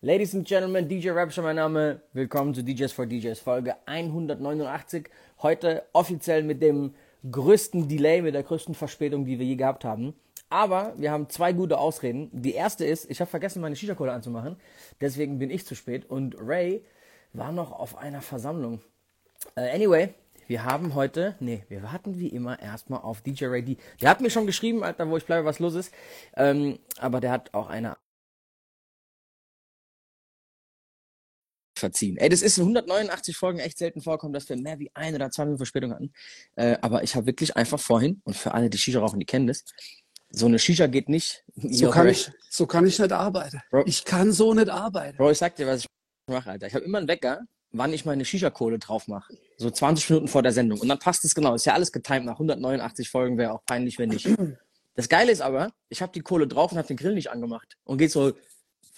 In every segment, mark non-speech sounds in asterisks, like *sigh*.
Ladies and Gentlemen, DJ Rapture mein Name. Willkommen zu DJs for DJs Folge 189. Heute offiziell mit dem größten Delay, mit der größten Verspätung, die wir je gehabt haben. Aber wir haben zwei gute Ausreden. Die erste ist, ich habe vergessen, meine Shisha-Kohle anzumachen. Deswegen bin ich zu spät. Und Ray war noch auf einer Versammlung. Uh, anyway, wir haben heute, nee, wir warten wie immer erstmal auf DJ Ray D. Der hat mir schon geschrieben, Alter, wo ich bleibe, was los ist. Ähm, aber der hat auch eine verziehen. Ey, das ist in 189 Folgen echt selten vorkommen, dass wir mehr wie ein oder zwei Minuten Verspätung hatten. Äh, aber ich habe wirklich einfach vorhin, und für alle, die Shisha rauchen, die kennen das, so eine Shisha geht nicht. So kann, ich, so kann ich nicht arbeiten. Bro, ich kann so nicht arbeiten. Bro, ich sag dir, was ich mache, Alter. Ich habe immer einen Wecker, wann ich meine Shisha-Kohle drauf mache. So 20 Minuten vor der Sendung. Und dann passt es genau. Ist ja alles getimt. Nach 189 Folgen wäre auch peinlich, wenn nicht. *clears throat* Das Geile ist aber, ich habe die Kohle drauf und habe den Grill nicht angemacht. Und geht so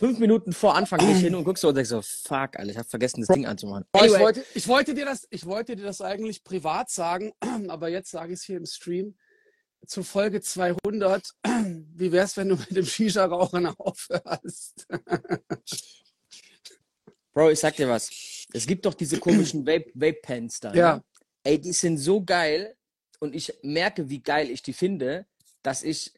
fünf Minuten vor Anfang nicht hin und guckst so und denkst so, fuck, Alter, ich habe vergessen, das Ding anzumachen. Anyway. Ich, wollte, ich, wollte dir das, ich wollte dir das eigentlich privat sagen, *clears throat* aber jetzt sage ich es hier im Stream. Zu Folge 200, *clears throat* wie wär's, wenn du mit dem Shisha-Rauchen aufhörst? *laughs* Bro, ich sag dir was. Es gibt doch diese komischen *clears throat* Vape-Pens da. Ja. Ne? Ey, die sind so geil und ich merke, wie geil ich die finde, dass ich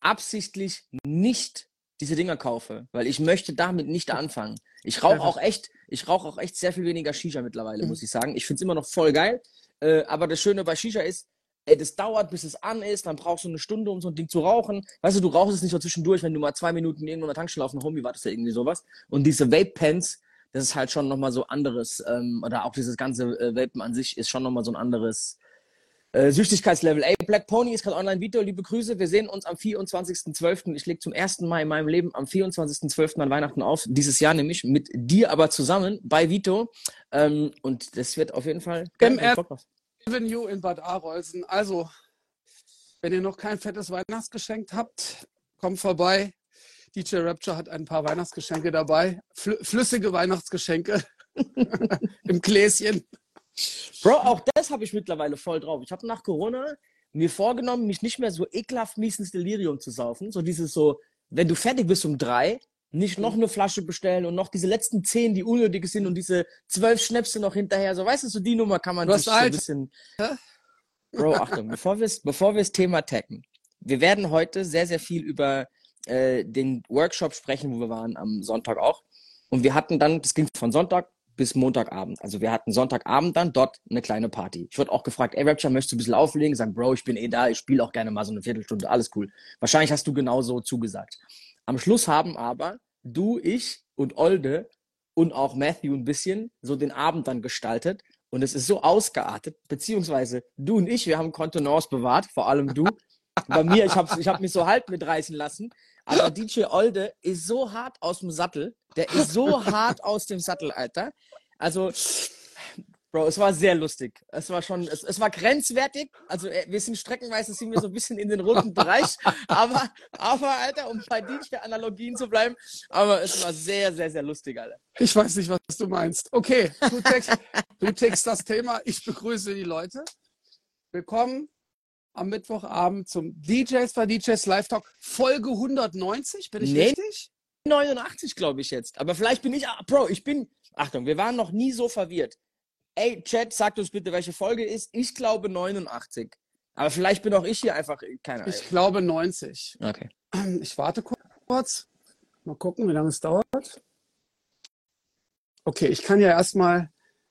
absichtlich nicht diese Dinger kaufe, weil ich möchte damit nicht anfangen. Ich rauche auch echt, ich rauche auch echt sehr viel weniger Shisha mittlerweile, mhm. muss ich sagen. Ich finde es immer noch voll geil. Äh, aber das Schöne bei Shisha ist, ey, das dauert, bis es an ist, dann brauchst du eine Stunde, um so ein Ding zu rauchen. Weißt du, du rauchst es nicht so zwischendurch, wenn du mal zwei Minuten irgendwo in der Tankstelle auf dem Homie wartest oder irgendwie sowas. Und diese Vape-Pens, das ist halt schon nochmal so anderes, ähm, oder auch dieses ganze äh, Vapen an sich ist schon nochmal so ein anderes, äh, Süchtigkeitslevel. Ey, Black Pony ist gerade online. Vito, liebe Grüße. Wir sehen uns am 24.12. Ich lege zum ersten Mal in meinem Leben am 24.12. an Weihnachten auf. Dieses Jahr nämlich mit dir aber zusammen bei Vito. Ähm, und das wird auf jeden Fall MR Avenue in Bad Arolsen. Also, wenn ihr noch kein fettes Weihnachtsgeschenk habt, kommt vorbei. DJ Rapture hat ein paar Weihnachtsgeschenke dabei. Fl flüssige Weihnachtsgeschenke *laughs* *laughs* im Gläschen. Bro, auch das habe ich mittlerweile voll drauf. Ich habe nach Corona mir vorgenommen, mich nicht mehr so ekelhaft mies ins Delirium zu saufen. So dieses so, wenn du fertig bist um drei, nicht noch eine Flasche bestellen und noch diese letzten zehn, die unnötig sind und diese zwölf Schnäpse noch hinterher. So, weißt du, so die Nummer kann man du sich so ein bisschen. Bro, Achtung, bevor wir bevor das Thema taggen. Wir werden heute sehr, sehr viel über äh, den Workshop sprechen, wo wir waren am Sonntag auch. Und wir hatten dann, das ging von Sonntag bis Montagabend. Also wir hatten Sonntagabend dann dort eine kleine Party. Ich wurde auch gefragt, ey Rapture, möchtest du ein bisschen auflegen? Sag, Bro, ich bin eh da, ich spiele auch gerne mal so eine Viertelstunde, alles cool. Wahrscheinlich hast du genauso zugesagt. Am Schluss haben aber du, ich und Olde und auch Matthew ein bisschen so den Abend dann gestaltet. Und es ist so ausgeartet, beziehungsweise du und ich, wir haben Kontenance bewahrt, vor allem du. Bei mir, ich habe ich hab mich so halb mitreißen lassen. Aber DJ Olde ist so hart aus dem Sattel. Der ist so *laughs* hart aus dem Sattel, Alter. Also, Bro, es war sehr lustig. Es war schon, es, es war grenzwertig. Also, äh, wir sind streckenweise sind wir so ein bisschen in den roten Bereich. Aber, aber, Alter, um bei DJ-Analogien zu bleiben, aber es war sehr, sehr, sehr lustig, Alter. Ich weiß nicht, was du meinst. Okay, du text, du text das Thema. Ich begrüße die Leute. Willkommen am Mittwochabend zum DJs bei DJs Live Talk Folge 190. Bin ich nee, richtig? 89, glaube ich jetzt. Aber vielleicht bin ich, ah, Bro, ich bin, Achtung, wir waren noch nie so verwirrt. Ey, Chat, sagt uns bitte, welche Folge ist. Ich glaube 89. Aber vielleicht bin auch ich hier einfach, keine Ahnung. Ich glaube 90. Okay. *clears throat* Ich warte kurz. Mal gucken, wie lange es dauert. Okay, ich kann ja erstmal.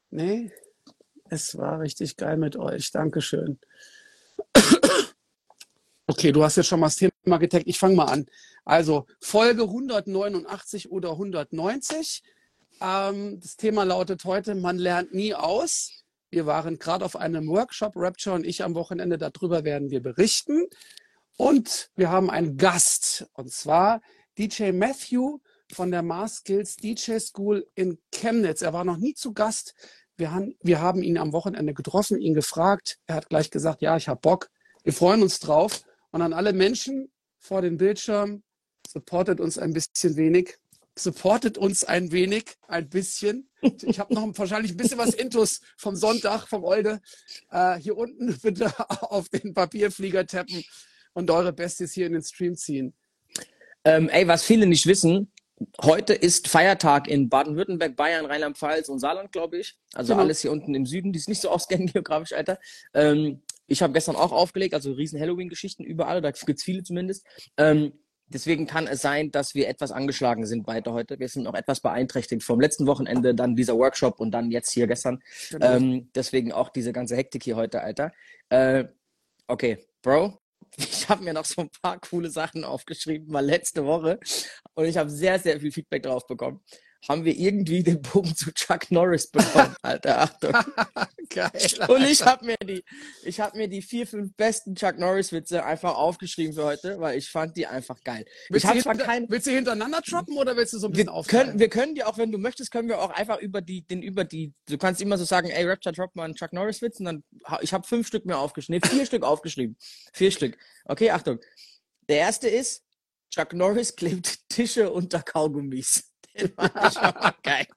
Nee, es war richtig geil mit euch. Dankeschön. Okay, du hast jetzt schon mal das Thema getaggt. Ich fange mal an. Also Folge 189 oder 190. Ähm, das Thema lautet heute, man lernt nie aus. Wir waren gerade auf einem Workshop, Rapture und ich am Wochenende. Darüber werden wir berichten. Und wir haben einen Gast, und zwar DJ Matthew von der Mars Skills DJ School in Chemnitz. Er war noch nie zu Gast. Wir haben, wir haben ihn am Wochenende getroffen, ihn gefragt. Er hat gleich gesagt, ja, ich habe Bock. Wir freuen uns drauf. Und an alle Menschen vor dem Bildschirm, supportet uns ein bisschen wenig. Supportet uns ein wenig, ein bisschen. Ich habe noch wahrscheinlich ein bisschen was Intus vom Sonntag, vom Olde. Äh, hier unten *laughs* bitte auf den Papierflieger tappen und eure Bestes hier in den Stream ziehen. Ähm, ey, was viele nicht wissen, heute ist Feiertag in Baden-Württemberg, Bayern, Rheinland-Pfalz und Saarland, glaube ich. Also Genau. alles hier unten im Süden, die es nicht so auskennen *laughs* geografisch, Alter. Ähm, ich habe gestern auch aufgelegt, also riesen Halloween-Geschichten überall, da gibt's viele zumindest. Ähm, deswegen kann es sein, dass wir etwas angeschlagen sind weiter heute. Wir sind auch etwas beeinträchtigt vom letzten Wochenende, dann dieser Workshop und dann jetzt hier gestern. Genau. Ähm, deswegen auch diese ganze Hektik hier heute, Alter. Äh, okay, Bro, ich habe mir noch so ein paar coole Sachen aufgeschrieben, mal letzte Woche. Und ich habe sehr, sehr viel Feedback drauf bekommen. Haben wir irgendwie den Bogen zu Chuck Norris bekommen, *laughs* Alter. Achtung. *laughs* Geil. Und ich habe mir die, ich habe mir die vier, fünf besten Chuck Norris Witze einfach aufgeschrieben für heute, weil ich fand die einfach geil. Willst, ich du hinter, kein, willst du hintereinander droppen oder willst du so ein bisschen wir aufteilen? können, wir können die auch, wenn du möchtest, können wir auch einfach über die, den über die, du kannst immer so sagen, ey, Rapture, drop mal einen Chuck Norris Witz und dann, ich habe fünf Stück mehr aufgeschrieben, nee, vier Stück aufgeschrieben, vier Stück. Okay, Achtung. Der erste ist, Chuck Norris klebt Tische unter Kaugummis. Den fand ich geil.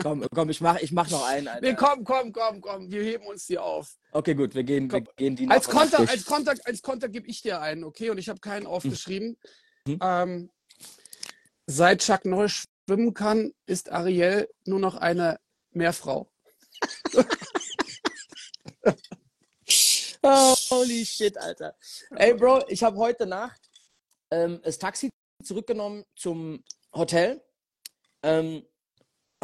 Komm, komm, ich mach, ich mach noch einen, Alter. Nee, komm, komm, komm, komm, wir heben uns die auf. Okay, gut, wir gehen, wir gehen die Als und nach Konter, als Konter, als Konter gebe ich dir einen, okay? Und ich habe keinen aufgeschrieben. Mhm. Ähm, seit Chuck Norris schwimmen kann, ist Ariel nur noch eine Meerfrau. Oh, *laughs* holy shit, Alter. Ey, Bro, ich habe heute Nacht ähm, das Taxi zurückgenommen zum Hotel ähm,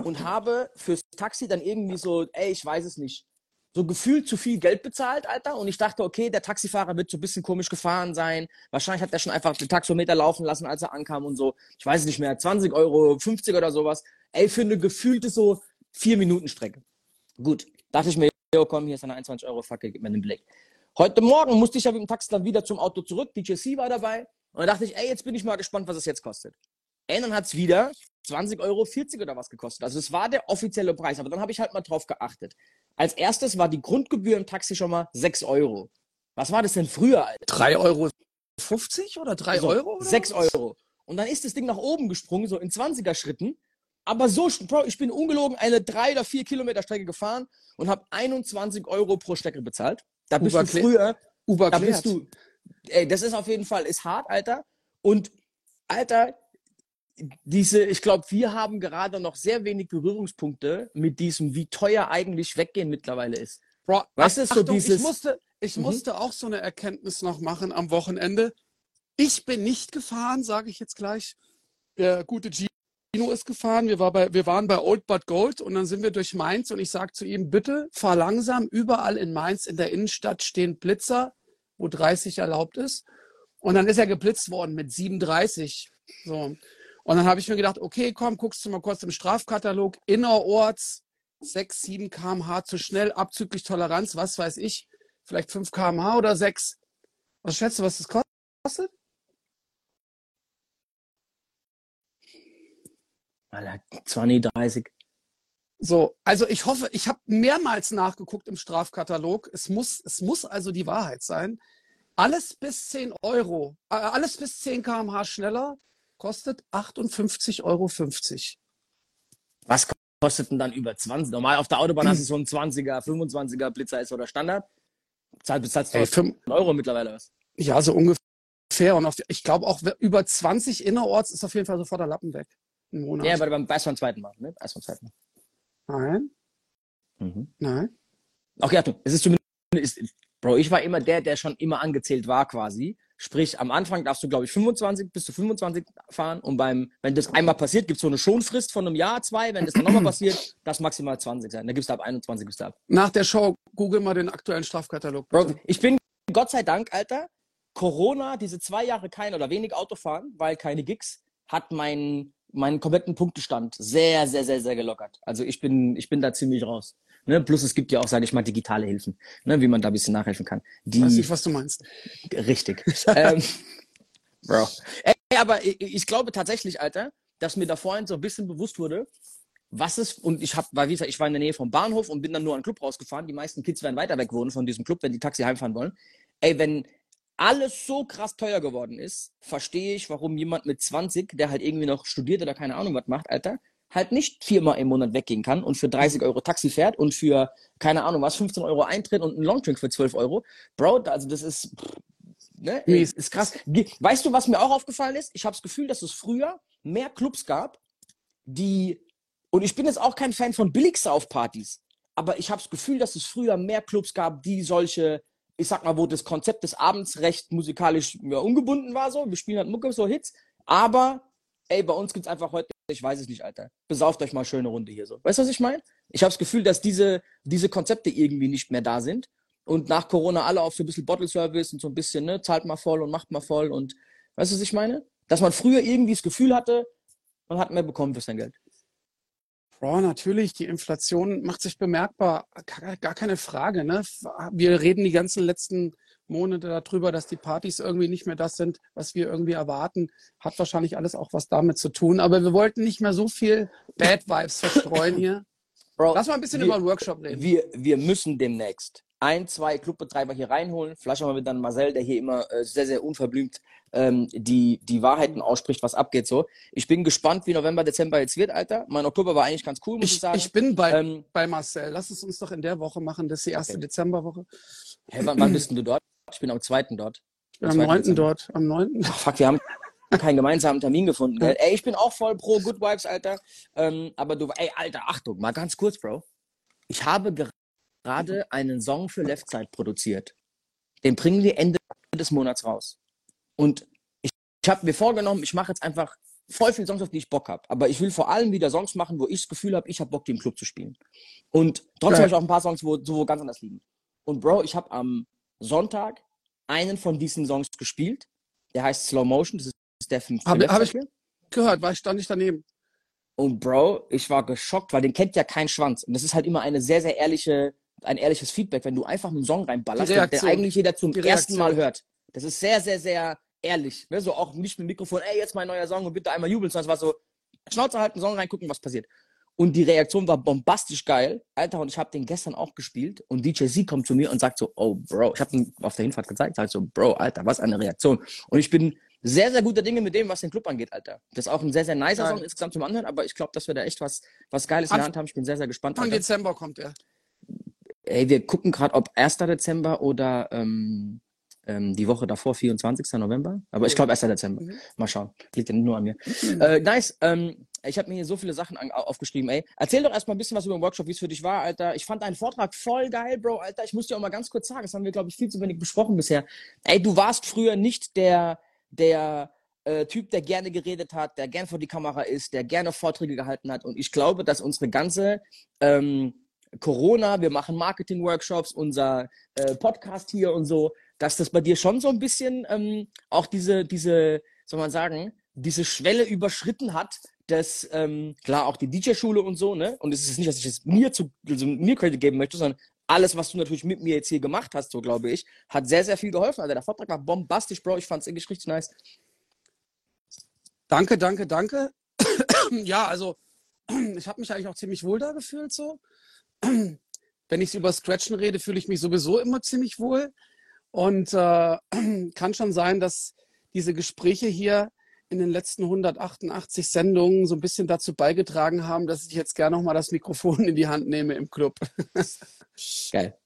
und habe fürs Taxi dann irgendwie so, ey, ich weiß es nicht, so gefühlt zu viel Geld bezahlt, Alter. Und ich dachte, okay, der Taxifahrer wird so ein bisschen komisch gefahren sein. Wahrscheinlich hat er schon einfach den Taxometer laufen lassen, als er ankam und so. Ich weiß es nicht mehr, 20 Euro, 50 oder sowas. Ey, für eine gefühlte so vier Minuten Strecke. Gut, dachte ich mir, jo, komm, hier ist eine 21 Euro Fackel, gib mir den Blick. Heute Morgen musste ich ja mit dem Taxi dann wieder zum Auto zurück. DJC war dabei. Und dann dachte ich, ey, jetzt bin ich mal gespannt, was es jetzt kostet. Ey, dann hat es wieder 20 Euro 40 oder was gekostet. Also es war der offizielle Preis, aber dann habe ich halt mal drauf geachtet. Als erstes war die Grundgebühr im Taxi schon mal 6 Euro. Was war das denn früher, Alter? 3,50 Euro oder 3 So, Euro? Oder 6 was? Euro. Und dann ist das Ding nach oben gesprungen, so in 20er Schritten. Aber so, Bro, ich bin ungelogen eine 3 oder 4 Kilometer Strecke gefahren und habe 21 Euro pro Strecke bezahlt. Da bist Uber du früher, Uber da bist du, ey, das ist auf jeden Fall, ist hart, Alter. Und, Alter, diese, ich glaube, wir haben gerade noch sehr wenig Berührungspunkte mit diesem, wie teuer eigentlich Weggehen mittlerweile ist. Bro, Weißt du, so dieses- ich musste, ich Mhm. musste auch so eine Erkenntnis noch machen am Wochenende. Ich bin nicht gefahren, sage ich jetzt gleich. Der gute Gino ist gefahren. Wir, war bei, wir waren bei Old But Gold und dann sind wir durch Mainz und ich sage zu ihm, bitte fahr langsam. Überall in Mainz in der Innenstadt stehen Blitzer, wo 30 erlaubt ist. Und dann ist er geblitzt worden mit 37. So. Und dann habe ich mir gedacht, okay, komm, guckst du mal kurz im Strafkatalog. Innerorts 6, 7 km/h zu schnell, abzüglich Toleranz, was weiß ich, vielleicht 5 km/h oder 6. Was schätzt du, was das kostet? Alter, 20, 30. So, also ich hoffe, ich habe mehrmals nachgeguckt im Strafkatalog. Es muss, es muss also die Wahrheit sein. Alles bis 10 Euro, äh, alles bis 10 km/h schneller kostet 58,50 Euro. Was kostet denn dann über 20? Normal auf der Autobahn hast du so einen 20er, 25er Blitzer ist oder Standard. Zahlst bezahlst du Ey, 1000 Euro mittlerweile was. Ja, so ungefähr. Und auf, ich glaube auch über 20 innerorts ist auf jeden Fall sofort der Lappen weg. Im Monat. Ja, aber beim erst beim zweiten Mal, ne? Erst beim zweiten Mal. Nein, Mhm. nein. Okay, Achtung, es ist zumindest, ist, Bro, ich war immer der, der schon immer angezählt war quasi. Sprich, am Anfang darfst du, glaube ich, 25 bis zu 25 fahren und beim, wenn das einmal passiert, gibt es so eine Schonfrist von einem Jahr, zwei. Wenn das dann nochmal passiert, das maximal 20 sein. Da gibst du ab 21 gibst du ab. Nach der Show google mal den aktuellen Strafkatalog. Bro, ich bin Gott sei Dank, Alter, Corona, diese zwei Jahre kein oder wenig Autofahren, weil keine Gigs, hat meinen meinen kompletten Punktestand sehr, sehr, sehr, sehr gelockert. Also ich bin, ich bin da ziemlich raus. Ne? Plus es gibt ja auch, sage ich mal, digitale Hilfen, ne? wie man da ein bisschen nachhelfen kann. Die, Weiß nicht, was du meinst. Richtig. *laughs* ähm, Bro. Ey, aber ich, ich glaube tatsächlich, Alter, dass mir da vorhin so ein bisschen bewusst wurde, was es, und ich habe, weil wie gesagt, ich war in der Nähe vom Bahnhof und bin dann nur an den Club rausgefahren. Die meisten Kids werden weiter weg wohnen von diesem Club, wenn die Taxi heimfahren wollen. Ey, wenn alles so krass teuer geworden ist, verstehe ich, warum jemand mit 20, der halt irgendwie noch studiert oder keine Ahnung was macht, Alter, halt nicht viermal im Monat weggehen kann und für 30 Euro Taxi fährt und für, keine Ahnung was, 15 Euro Eintritt und einen Longdrink für 12 Euro. Bro, also das ist, ne, Mies. ist krass. Weißt du, was mir auch aufgefallen ist? Ich habe das Gefühl, dass es früher mehr Clubs gab, die, und ich bin jetzt auch kein Fan von Billigsaufpartys, aber ich habe das Gefühl, dass es früher mehr Clubs gab, die solche, ich sag mal, wo das Konzept des Abends recht musikalisch ja, ungebunden war, so, wir spielen halt Mucke, so Hits, aber ey, bei uns gibt's einfach heute, ich weiß es nicht, Alter, besauft euch mal schöne Runde hier so. Weißt du, was ich meine? Ich habe das Gefühl, dass diese, diese Konzepte irgendwie nicht mehr da sind und nach Corona alle auf so ein bisschen Bottle Service und so ein bisschen, ne, zahlt mal voll und macht mal voll und weißt du, was ich meine? Dass man früher irgendwie das Gefühl hatte, man hat mehr bekommen für sein Geld. Bro, natürlich, die Inflation macht sich bemerkbar, gar keine Frage. Ne? Wir reden die ganzen letzten Monate darüber, dass die Partys irgendwie nicht mehr das sind, was wir irgendwie erwarten. Hat wahrscheinlich alles auch was damit zu tun. Aber wir wollten nicht mehr so viel Bad Vibes *laughs* verstreuen hier. Bro, Lass mal ein bisschen wir, über den Workshop reden. Wir, wir müssen demnächst ein, zwei Clubbetreiber hier reinholen. Vielleicht mal mit dann Marcel, der hier immer äh, sehr, sehr unverblümt ähm, die, die Wahrheiten ausspricht, was abgeht so. Ich bin gespannt, wie November, Dezember jetzt wird, Alter. Mein Oktober war eigentlich ganz cool, muss ich, ich sagen. Ich bin bei, ähm, bei Marcel. Lass es uns doch in der Woche machen. Das ist die erste okay. Dezemberwoche. Hä, wann, wann bist *clears throat* du dort? Ich bin am zweiten dort. Am, am 9. dort. Am 9. Ach, fuck, wir haben keinen gemeinsamen Termin gefunden. Gell? Ey, ich bin auch voll pro Good Vibes, Alter. Ähm, aber du, ey, Alter, Achtung, mal ganz kurz, Bro. Ich habe gerade einen Song für Left Side produziert. Den bringen wir Ende des Monats raus. Und ich, ich habe mir vorgenommen, ich mache jetzt einfach voll viele Songs, auf die ich Bock habe. Aber ich will vor allem wieder Songs machen, wo ich das Gefühl habe, ich habe Bock, die im Club zu spielen. Und trotzdem habe ich auch ein paar Songs, wo, so, wo ganz anders liegen. Und Bro, ich habe am Sonntag einen von diesen Songs gespielt. Der heißt Slow Motion. Das ist der fünfte. Habe hab ich gehört, war ich stand nicht daneben. Und Bro, ich war geschockt, weil den kennt ja kein Schwanz. Und das ist halt immer eine sehr, sehr ehrliche ein ehrliches Feedback, wenn du einfach einen Song reinballerst, der eigentlich jeder zum ersten Mal hört. Das ist sehr, sehr, sehr ehrlich. Ne? So auch nicht mit dem Mikrofon, ey, jetzt mein neuer Song und bitte einmal jubeln, sondern es war so, Schnauze halten, Song reingucken, was passiert. Und die Reaktion war bombastisch geil. Alter, und ich habe den gestern auch gespielt. Und DJ Z kommt zu mir und sagt so, oh, Bro, ich habe ihn auf der Hinfahrt gezeigt, sagt so, Bro, Alter, was eine Reaktion. Und ich bin sehr, sehr guter Dinge mit dem, was den Club angeht, Alter. Das ist auch ein sehr, sehr nicer Song insgesamt zum Anhören, aber ich glaube, dass wir da echt was, was Geiles in der Hand haben. Ich bin sehr, sehr gespannt. Anfang Dezember kommt er. Ey, wir gucken gerade, ob 1. Dezember oder ähm, ähm, die Woche davor, 24. November. Aber ich glaube 1. Dezember. Mhm. Mal schauen. Liegt ja nur an mir. Mhm. Äh, nice. Ähm, ich habe mir hier so viele Sachen aufgeschrieben, ey. Erzähl doch erstmal ein bisschen was über den Workshop, wie es für dich war, Alter. Ich fand deinen Vortrag voll geil, Bro, Alter. Ich muss dir auch mal ganz kurz sagen, das haben wir, glaube ich, viel zu wenig besprochen bisher. Ey, du warst früher nicht der, der äh, Typ, der gerne geredet hat, der gern vor die Kamera ist, der gerne Vorträge gehalten hat. Und ich glaube, dass unsere ganze ähm, Corona, wir machen Marketing-Workshops, unser äh, Podcast hier und so, dass das bei dir schon so ein bisschen ähm, auch diese, diese, soll man sagen, diese Schwelle überschritten hat, dass ähm, klar auch die DJ-Schule und so, ne? Und es ist nicht, dass ich es mir zu also mir Credit geben möchte, sondern alles, was du natürlich mit mir jetzt hier gemacht hast, so glaube ich, hat sehr, sehr viel geholfen. Also der Vortrag war bombastisch, Bro. Ich fand es wirklich richtig nice. Danke, danke, danke. *clears throat* ja, also *clears throat* ich habe mich eigentlich auch ziemlich wohl da gefühlt so wenn ich über Scratchen rede, fühle ich mich sowieso immer ziemlich wohl. Und äh, *clears throat* kann schon sein, dass diese Gespräche hier in den letzten 188 Sendungen so ein bisschen dazu beigetragen haben, dass ich jetzt gerne nochmal das Mikrofon in die Hand nehme im Club. *laughs* Geil.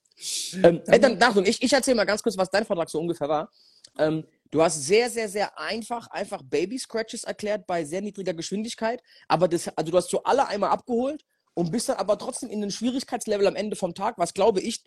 Ähm, ey, dann, Achtung, ich, ich erzähle mal ganz kurz, was dein Vortrag so ungefähr war. Ähm, du hast sehr, sehr, sehr einfach, einfach Baby-Scratches erklärt bei sehr niedriger Geschwindigkeit. Aber das, also du hast so alle einmal abgeholt und bist dann aber trotzdem in den Schwierigkeitslevel am Ende vom Tag, was glaube ich,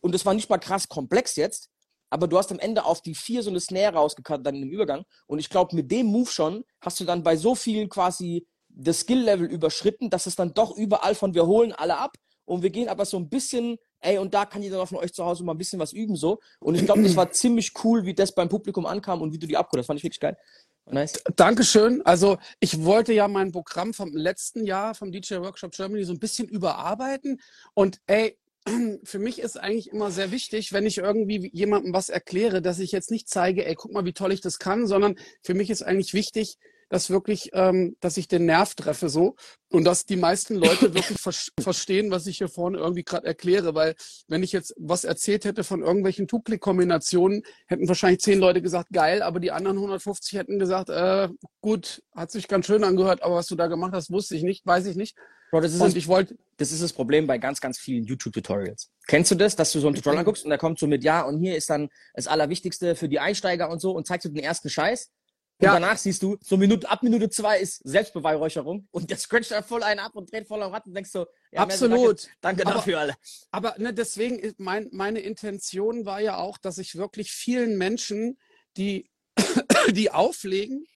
und das war nicht mal krass komplex jetzt, aber du hast am Ende auf die vier so eine Snare rausgekannt dann im Übergang. Und ich glaube, mit dem Move schon hast du dann bei so vielen quasi das Skill-Level überschritten, dass es dann doch überall von wir holen alle ab und wir gehen aber so ein bisschen, ey, und da kann jeder noch von euch zu Hause mal ein bisschen was üben so. Und ich glaube, das war *clears throat* ziemlich cool, wie das beim Publikum ankam und wie du die abgeholt hast, fand ich wirklich geil. Nice. Dankeschön. Also ich wollte ja mein Programm vom letzten Jahr vom DJ Workshop Germany so ein bisschen überarbeiten. Und ey, *clears throat* für mich ist eigentlich immer sehr wichtig, wenn ich irgendwie jemandem was erkläre, dass ich jetzt nicht zeige, ey, guck mal, wie toll ich das kann, sondern für mich ist eigentlich wichtig, dass wirklich, ähm, dass ich den Nerv treffe so und dass die meisten Leute wirklich ver *laughs* verstehen, was ich hier vorne irgendwie gerade erkläre, weil wenn ich jetzt was erzählt hätte von irgendwelchen Tupli-Kombinationen, hätten wahrscheinlich zehn Leute gesagt, geil, aber die anderen 150 hätten gesagt, äh, gut, hat sich ganz schön angehört, aber was du da gemacht hast, wusste ich nicht, weiß ich nicht. Bro, das ist und das, ich wollte, das ist das Problem bei ganz, ganz vielen YouTube-Tutorials. Kennst du das, dass du so ein Tutorial anguckst und da kommt so mit, ja, und hier ist dann das Allerwichtigste für die Einsteiger und so und zeigst du den ersten Scheiß Und Ja. danach siehst du, so Minute, ab Minute zwei ist Selbstbeweihräucherung und der scratcht da voll einen ab und dreht voll am Rad und denkst so, ja, Absolut. Danke, danke Aber- dafür, alle. Aber ne, deswegen, mein, meine Intention war ja auch, dass ich wirklich vielen Menschen, die, *coughs* die auflegen,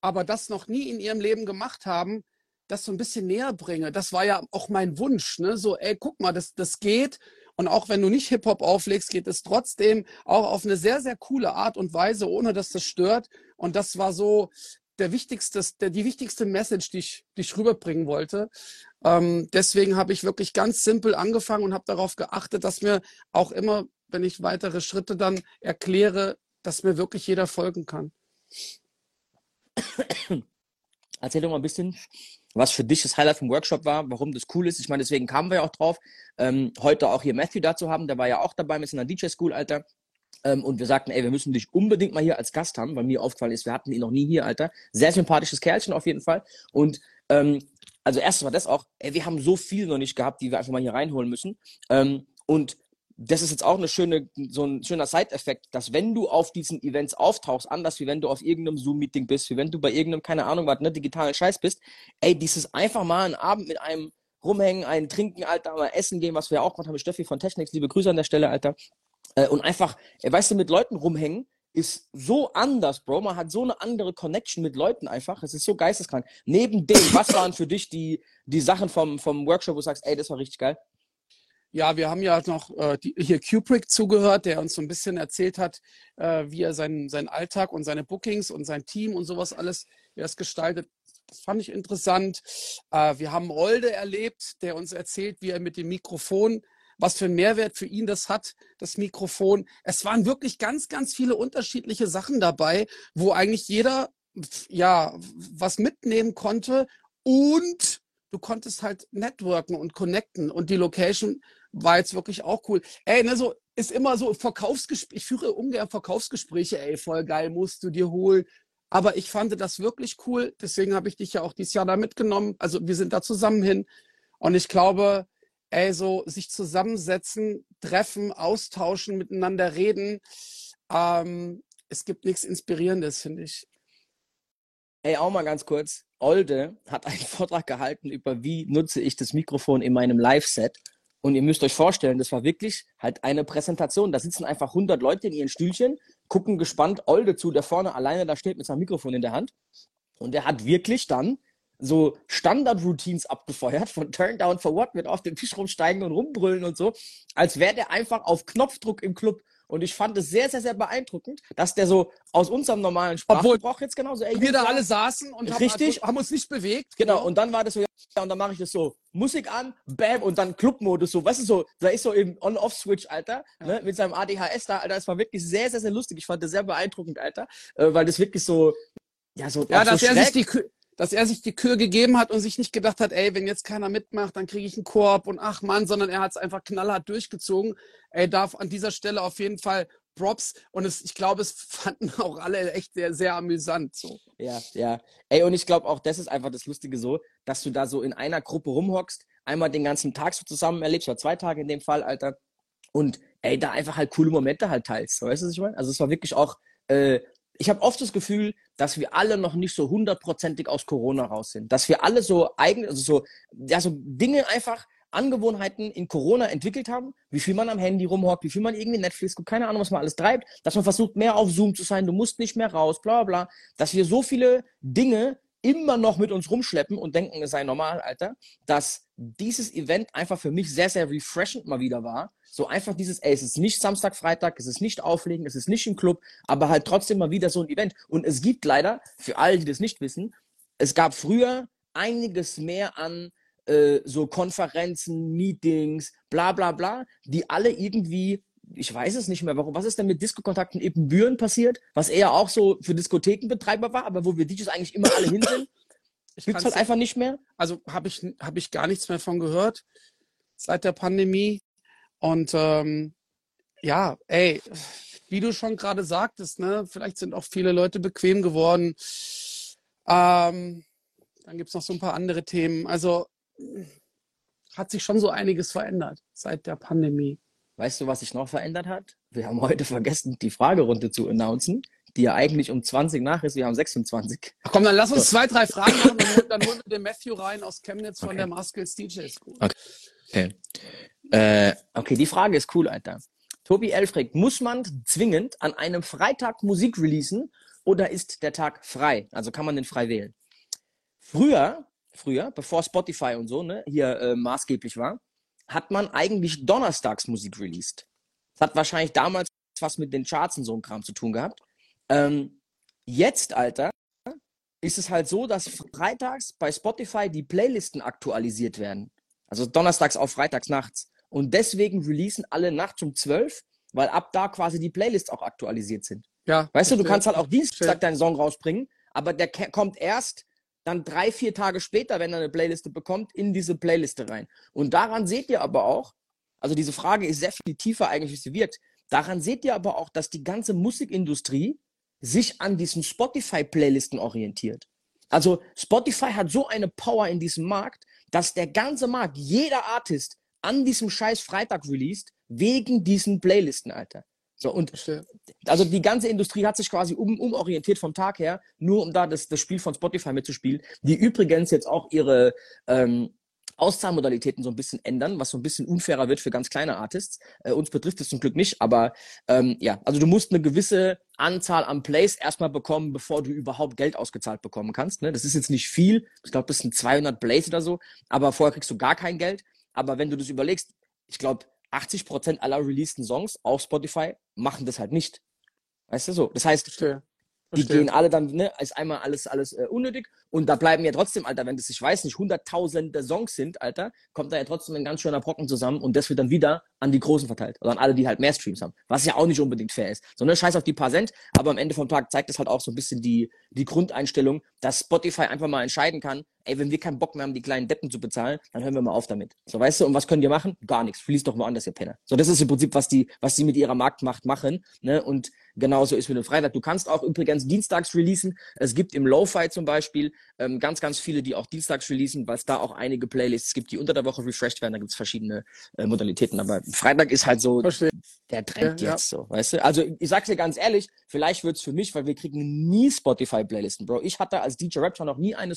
aber das noch nie in ihrem Leben gemacht haben, das so ein bisschen näher bringe. Das war ja auch mein Wunsch. Ne? So, ey, guck mal, das, das geht. Und auch wenn du nicht Hip-Hop auflegst, geht es trotzdem auch auf eine sehr, sehr coole Art und Weise, ohne dass das stört. Und das war so der wichtigste, der, die wichtigste Message, die ich, die ich rüberbringen wollte. Ähm, deswegen habe ich wirklich ganz simpel angefangen und habe darauf geachtet, dass mir auch immer, wenn ich weitere Schritte dann erkläre, dass mir wirklich jeder folgen kann. *coughs* Erzähl doch mal ein bisschen, was für dich das Highlight vom Workshop war, warum das cool ist. Ich meine, deswegen kamen wir ja auch drauf, ähm, heute auch hier Matthew dazu haben. Der war ja auch dabei mit seiner DJ-School, Alter. Ähm, und wir sagten, ey, wir müssen dich unbedingt mal hier als Gast haben, weil mir aufgefallen ist, wir hatten ihn noch nie hier, Alter. Sehr sympathisches Kerlchen auf jeden Fall. Und ähm, also erstens war das auch, ey, wir haben so viel noch nicht gehabt, die wir einfach mal hier reinholen müssen. Ähm, und das ist jetzt auch eine schöne, so ein schöner Side-Effekt, dass wenn du auf diesen Events auftauchst, anders wie wenn du auf irgendeinem Zoom-Meeting bist, wie wenn du bei irgendeinem, keine Ahnung was, ne, digitalen Scheiß bist, ey, dieses einfach mal einen Abend mit einem rumhängen, einen trinken, Alter, mal essen gehen, was wir ja auch gemacht haben mit Steffi von Technics, liebe Grüße an der Stelle, Alter. Äh, und einfach, ey, weißt du, mit Leuten rumhängen ist so anders, Bro. Man hat so eine andere Connection mit Leuten einfach. Es ist so geisteskrank. Neben dem, was waren für dich die, die Sachen vom, vom Workshop, wo du sagst, ey, das war richtig geil? Ja, wir haben ja noch äh, die, hier Kubrick zugehört, der uns so ein bisschen erzählt hat, äh, wie er seinen, seinen Alltag und seine Bookings und sein Team und sowas alles, wie er es gestaltet. Das fand ich interessant. Äh, wir haben Rolde erlebt, der uns erzählt, wie er mit dem Mikrofon, was für einen Mehrwert für ihn das hat, das Mikrofon. Es waren wirklich ganz, ganz viele unterschiedliche Sachen dabei, wo eigentlich jeder ja was mitnehmen konnte und du konntest halt networken und connecten und die Location war jetzt wirklich auch cool. Ey, ne, so ist immer so Verkaufsgespräche. Ich führe ungern Verkaufsgespräche. Ey, voll geil, musst du dir holen. Aber ich fand das wirklich cool. Deswegen habe ich dich ja auch dieses Jahr da mitgenommen. Also wir sind da zusammen hin. Und ich glaube, ey, so sich zusammensetzen, treffen, austauschen, miteinander reden. Ähm, es gibt nichts Inspirierendes, finde ich. Ey, auch mal ganz kurz. Olde hat einen *laughs* Vortrag gehalten über, wie nutze ich das Mikrofon in meinem Live-Set. Und ihr müsst euch vorstellen, das war wirklich halt eine Präsentation. Da sitzen einfach 100 Leute in ihren Stühlchen, gucken gespannt Olde zu, der vorne alleine da steht mit seinem Mikrofon in der Hand. Und er hat wirklich dann so Standard-Routines abgefeuert von Turn Down for What mit auf den Tisch rumsteigen und rumbrüllen und so, als wäre der einfach auf Knopfdruck im Club. Und ich fand es sehr, sehr, sehr beeindruckend, dass der so aus unserem normalen Sprachgebrauch jetzt genauso, ey, Wir da alle saßen und haben, Richtig. haben uns nicht bewegt. Genau, und dann war das so, ja, und dann mache ich das so, Musik an, bam, und dann Clubmodus, so, weißt du, so, da ist so im On-Off-Switch, Alter, Ja. ne, mit seinem ADHS da, Alter, das war wirklich sehr, sehr, sehr lustig. Ich fand das sehr beeindruckend, Alter, äh, weil das wirklich so, ja, so, Ja, dass so er sich die dass er sich die Kür gegeben hat und sich nicht gedacht hat, ey, wenn jetzt keiner mitmacht, dann kriege ich einen Korb und ach Mann, sondern er hat es einfach knallhart durchgezogen. Ey, darf an dieser Stelle auf jeden Fall Props und es, ich glaube, es *laughs* fanden auch alle echt sehr, sehr amüsant. So. Ja, ja. Ey, und ich glaube auch, das ist einfach das Lustige so, dass du da so in einer Gruppe rumhockst, einmal den ganzen Tag so zusammen erlebst, oder zwei Tage in dem Fall, Alter. Und ey, da einfach halt coole Momente halt teilst. Weißt du, was ich meine? Also es war wirklich auch, äh, ich habe oft das Gefühl, dass wir alle noch nicht so hundertprozentig aus Corona raus sind. Dass wir alle so eigen, also so, ja, so Dinge einfach, Angewohnheiten in Corona entwickelt haben, wie viel man am Handy rumhockt, wie viel man irgendwie Netflix guckt, keine Ahnung, was man alles treibt, dass man versucht, mehr auf Zoom zu sein, du musst nicht mehr raus, bla bla, dass wir so viele Dinge immer noch mit uns rumschleppen und denken, es sei normal, Alter, dass dieses Event einfach für mich sehr, sehr refreshend mal wieder war. So einfach dieses, ey, es ist nicht Samstag, Freitag, es ist nicht Auflegen, es ist nicht im Club, aber halt trotzdem mal wieder so ein Event. Und es gibt leider, für alle, die das nicht wissen, es gab früher einiges mehr an äh, so Konferenzen, Meetings, bla bla bla, die alle irgendwie, ich weiß es nicht mehr, warum, was ist denn mit Disco-Kontakten in Büren passiert, was eher auch so für Diskothekenbetreiber war, aber wo wir DJs eigentlich immer alle hin sind, Ich gibt's kann's- halt einfach nicht mehr. Also habe ich, hab ich gar nichts mehr von gehört seit der Pandemie. Und ähm, ja, ey, wie du schon gerade sagtest, ne, vielleicht sind auch viele Leute bequem geworden. Ähm, dann gibt's noch so ein paar andere Themen. Also hat sich schon so einiges verändert seit der Pandemie. Weißt du, was sich noch verändert hat? Wir haben heute vergessen, die Fragerunde zu announcen. Die ja eigentlich um 20 nach ist. Wir haben 26. Ach komm, dann lass uns zwei, drei Fragen machen. Dann, dann holen wir den Matthew rein aus Chemnitz von okay. der Maskels DJ School. Okay. Okay. Äh, okay, die Frage ist cool, Alter. Tobi Elfrick, muss man zwingend an einem Freitag Musik releasen oder ist der Tag frei? Also kann man den frei wählen? Früher, früher, bevor Spotify und so ne, hier äh, maßgeblich war, hat man eigentlich donnerstags Musik released. Das hat wahrscheinlich damals was mit den Charts und so ein Kram zu tun gehabt. Ähm, jetzt, Alter, ist es halt so, dass freitags bei Spotify die Playlisten aktualisiert werden. Also donnerstags auf freitags nachts. Und deswegen releasen alle nachts um 12, weil ab da quasi die Playlists auch aktualisiert sind. Ja. Weißt du, du kannst halt auch Dienstag deinen Song rausbringen, aber der kommt erst dann drei, vier Tage später, wenn er eine Playliste bekommt, in diese Playliste rein. Und daran seht ihr aber auch, also diese Frage ist sehr viel tiefer eigentlich, wie sie wirkt. Daran seht ihr aber auch, dass die ganze Musikindustrie sich an diesen Spotify-Playlisten orientiert. Also Spotify hat so eine Power in diesem Markt, dass der ganze Markt, jeder Artist an diesem scheiß Freitag released, wegen diesen Playlisten, Alter. So, und also die ganze Industrie hat sich quasi um, umorientiert vom Tag her, nur um da das, das Spiel von Spotify mitzuspielen, die übrigens jetzt auch ihre ähm, Auszahlmodalitäten so ein bisschen ändern, was so ein bisschen unfairer wird für ganz kleine Artists. Äh, uns betrifft es zum Glück nicht, aber ähm, ja, also du musst eine gewisse Anzahl an Plays erstmal bekommen, bevor du überhaupt Geld ausgezahlt bekommen kannst. Ne? Das ist jetzt nicht viel, ich glaube, das sind 200 Plays oder so, aber vorher kriegst du gar kein Geld. Aber wenn du das überlegst, ich glaube, 80 Prozent aller releaseden Songs auf Spotify machen das halt nicht. Weißt du so? Das heißt. Die gehen alle dann, ne, ist einmal alles, alles äh, unnötig. Und da bleiben ja trotzdem, Alter, wenn das, ich weiß nicht, hunderttausende Songs sind, Alter, kommt da ja trotzdem ein ganz schöner Brocken zusammen und das wird dann wieder an die Großen verteilt. Oder an alle, die halt mehr Streams haben. Was ja auch nicht unbedingt fair ist. Sondern scheiß auf die paar Cent, aber am Ende vom Tag zeigt es halt auch so ein bisschen die, die Grundeinstellung, dass Spotify einfach mal entscheiden kann, ey, wenn wir keinen Bock mehr haben, die kleinen Deppen zu bezahlen, dann hören wir mal auf damit. So, weißt du, und was können die machen? Gar nichts. Fließt doch woanders, ihr Penner. So, das ist im Prinzip, was die, was die mit ihrer Marktmacht machen, ne, und genauso ist mit dem Freitag. Du kannst auch übrigens dienstags releasen. Es gibt im Lo-Fi zum Beispiel ähm, ganz, ganz viele, die auch dienstags releasen, weil es da auch einige Playlists gibt, die unter der Woche refreshed werden. Da gibt es verschiedene äh, Modalitäten. Aber Freitag ist halt so Verstehe. der Trend ja, jetzt ja. so, weißt du? Also ich sag's dir ganz ehrlich, vielleicht wird's für mich, weil wir kriegen nie Spotify-Playlisten, Bro. Ich hatte als DJ Raptor noch nie eine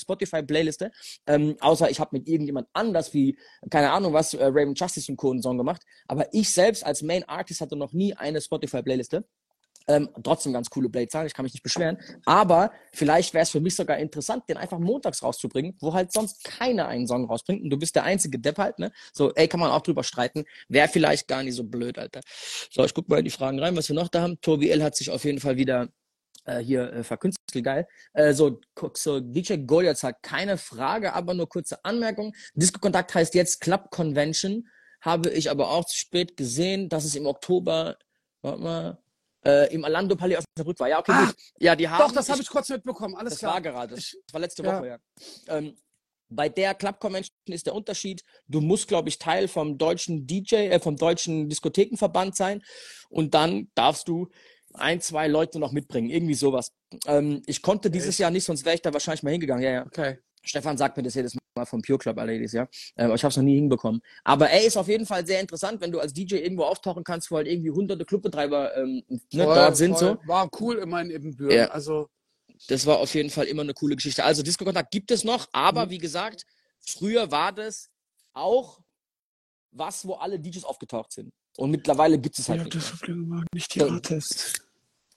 Spotify-Playliste, ähm, außer ich habe mit irgendjemand anders wie, keine Ahnung was, äh, Raymond Justice und Co. einen Song gemacht. Aber ich selbst als Main Artist hatte noch nie eine Spotify-Playliste. Ähm, trotzdem ganz coole Blade-Zahlen, ich kann mich nicht beschweren. Aber vielleicht wäre es für mich sogar interessant, den einfach montags rauszubringen, wo halt sonst keiner einen Song rausbringt und du bist der einzige Depp halt, ne? So, ey, kann man auch drüber streiten. Wäre vielleicht gar nicht so blöd, Alter. So, ich guck mal in die Fragen rein, was wir noch da haben. Tobi L hat sich auf jeden Fall wieder äh, hier äh, verkünstelt, geil. Äh, so, so, DJ Goliath hat keine Frage, aber nur kurze Anmerkung. Disco-Kontakt heißt jetzt Club Convention. Habe ich aber auch zu spät gesehen, dass es im Oktober, warte mal, äh, im Orlando Palais Osnabrück war. Ja, okay, ah, gut. Ja, die haben. Doch, das habe ich kurz mitbekommen. Alles das klar. war gerade. Das war letzte ja. Woche, ja. Ähm, bei der Club Convention ist der Unterschied, du musst, glaube ich, Teil vom deutschen DJ, äh, vom deutschen Diskothekenverband sein und dann darfst du ein, zwei Leute noch mitbringen. Irgendwie sowas. Ähm, ich konnte dieses Echt? Jahr nicht, sonst wäre ich da wahrscheinlich mal hingegangen. Ja, ja. Okay. Stefan sagt mir das jedes Mal vom Pure Club Ladies, ja. Ähm, ich habe es noch nie hinbekommen. Aber er ist auf jeden Fall sehr interessant, wenn du als DJ irgendwo auftauchen kannst, wo halt irgendwie hunderte Clubbetreiber ähm, ne, voll, dort sind. Voll. So. War cool immer in Ebenbüren. Ja. Also das war auf jeden Fall immer eine coole Geschichte. Also Disco Kontakt gibt es noch, aber mhm. wie gesagt, früher war das auch was, wo alle DJs aufgetaucht sind. Und mittlerweile gibt es halt ja, nicht. Das mehr. nicht die Artist.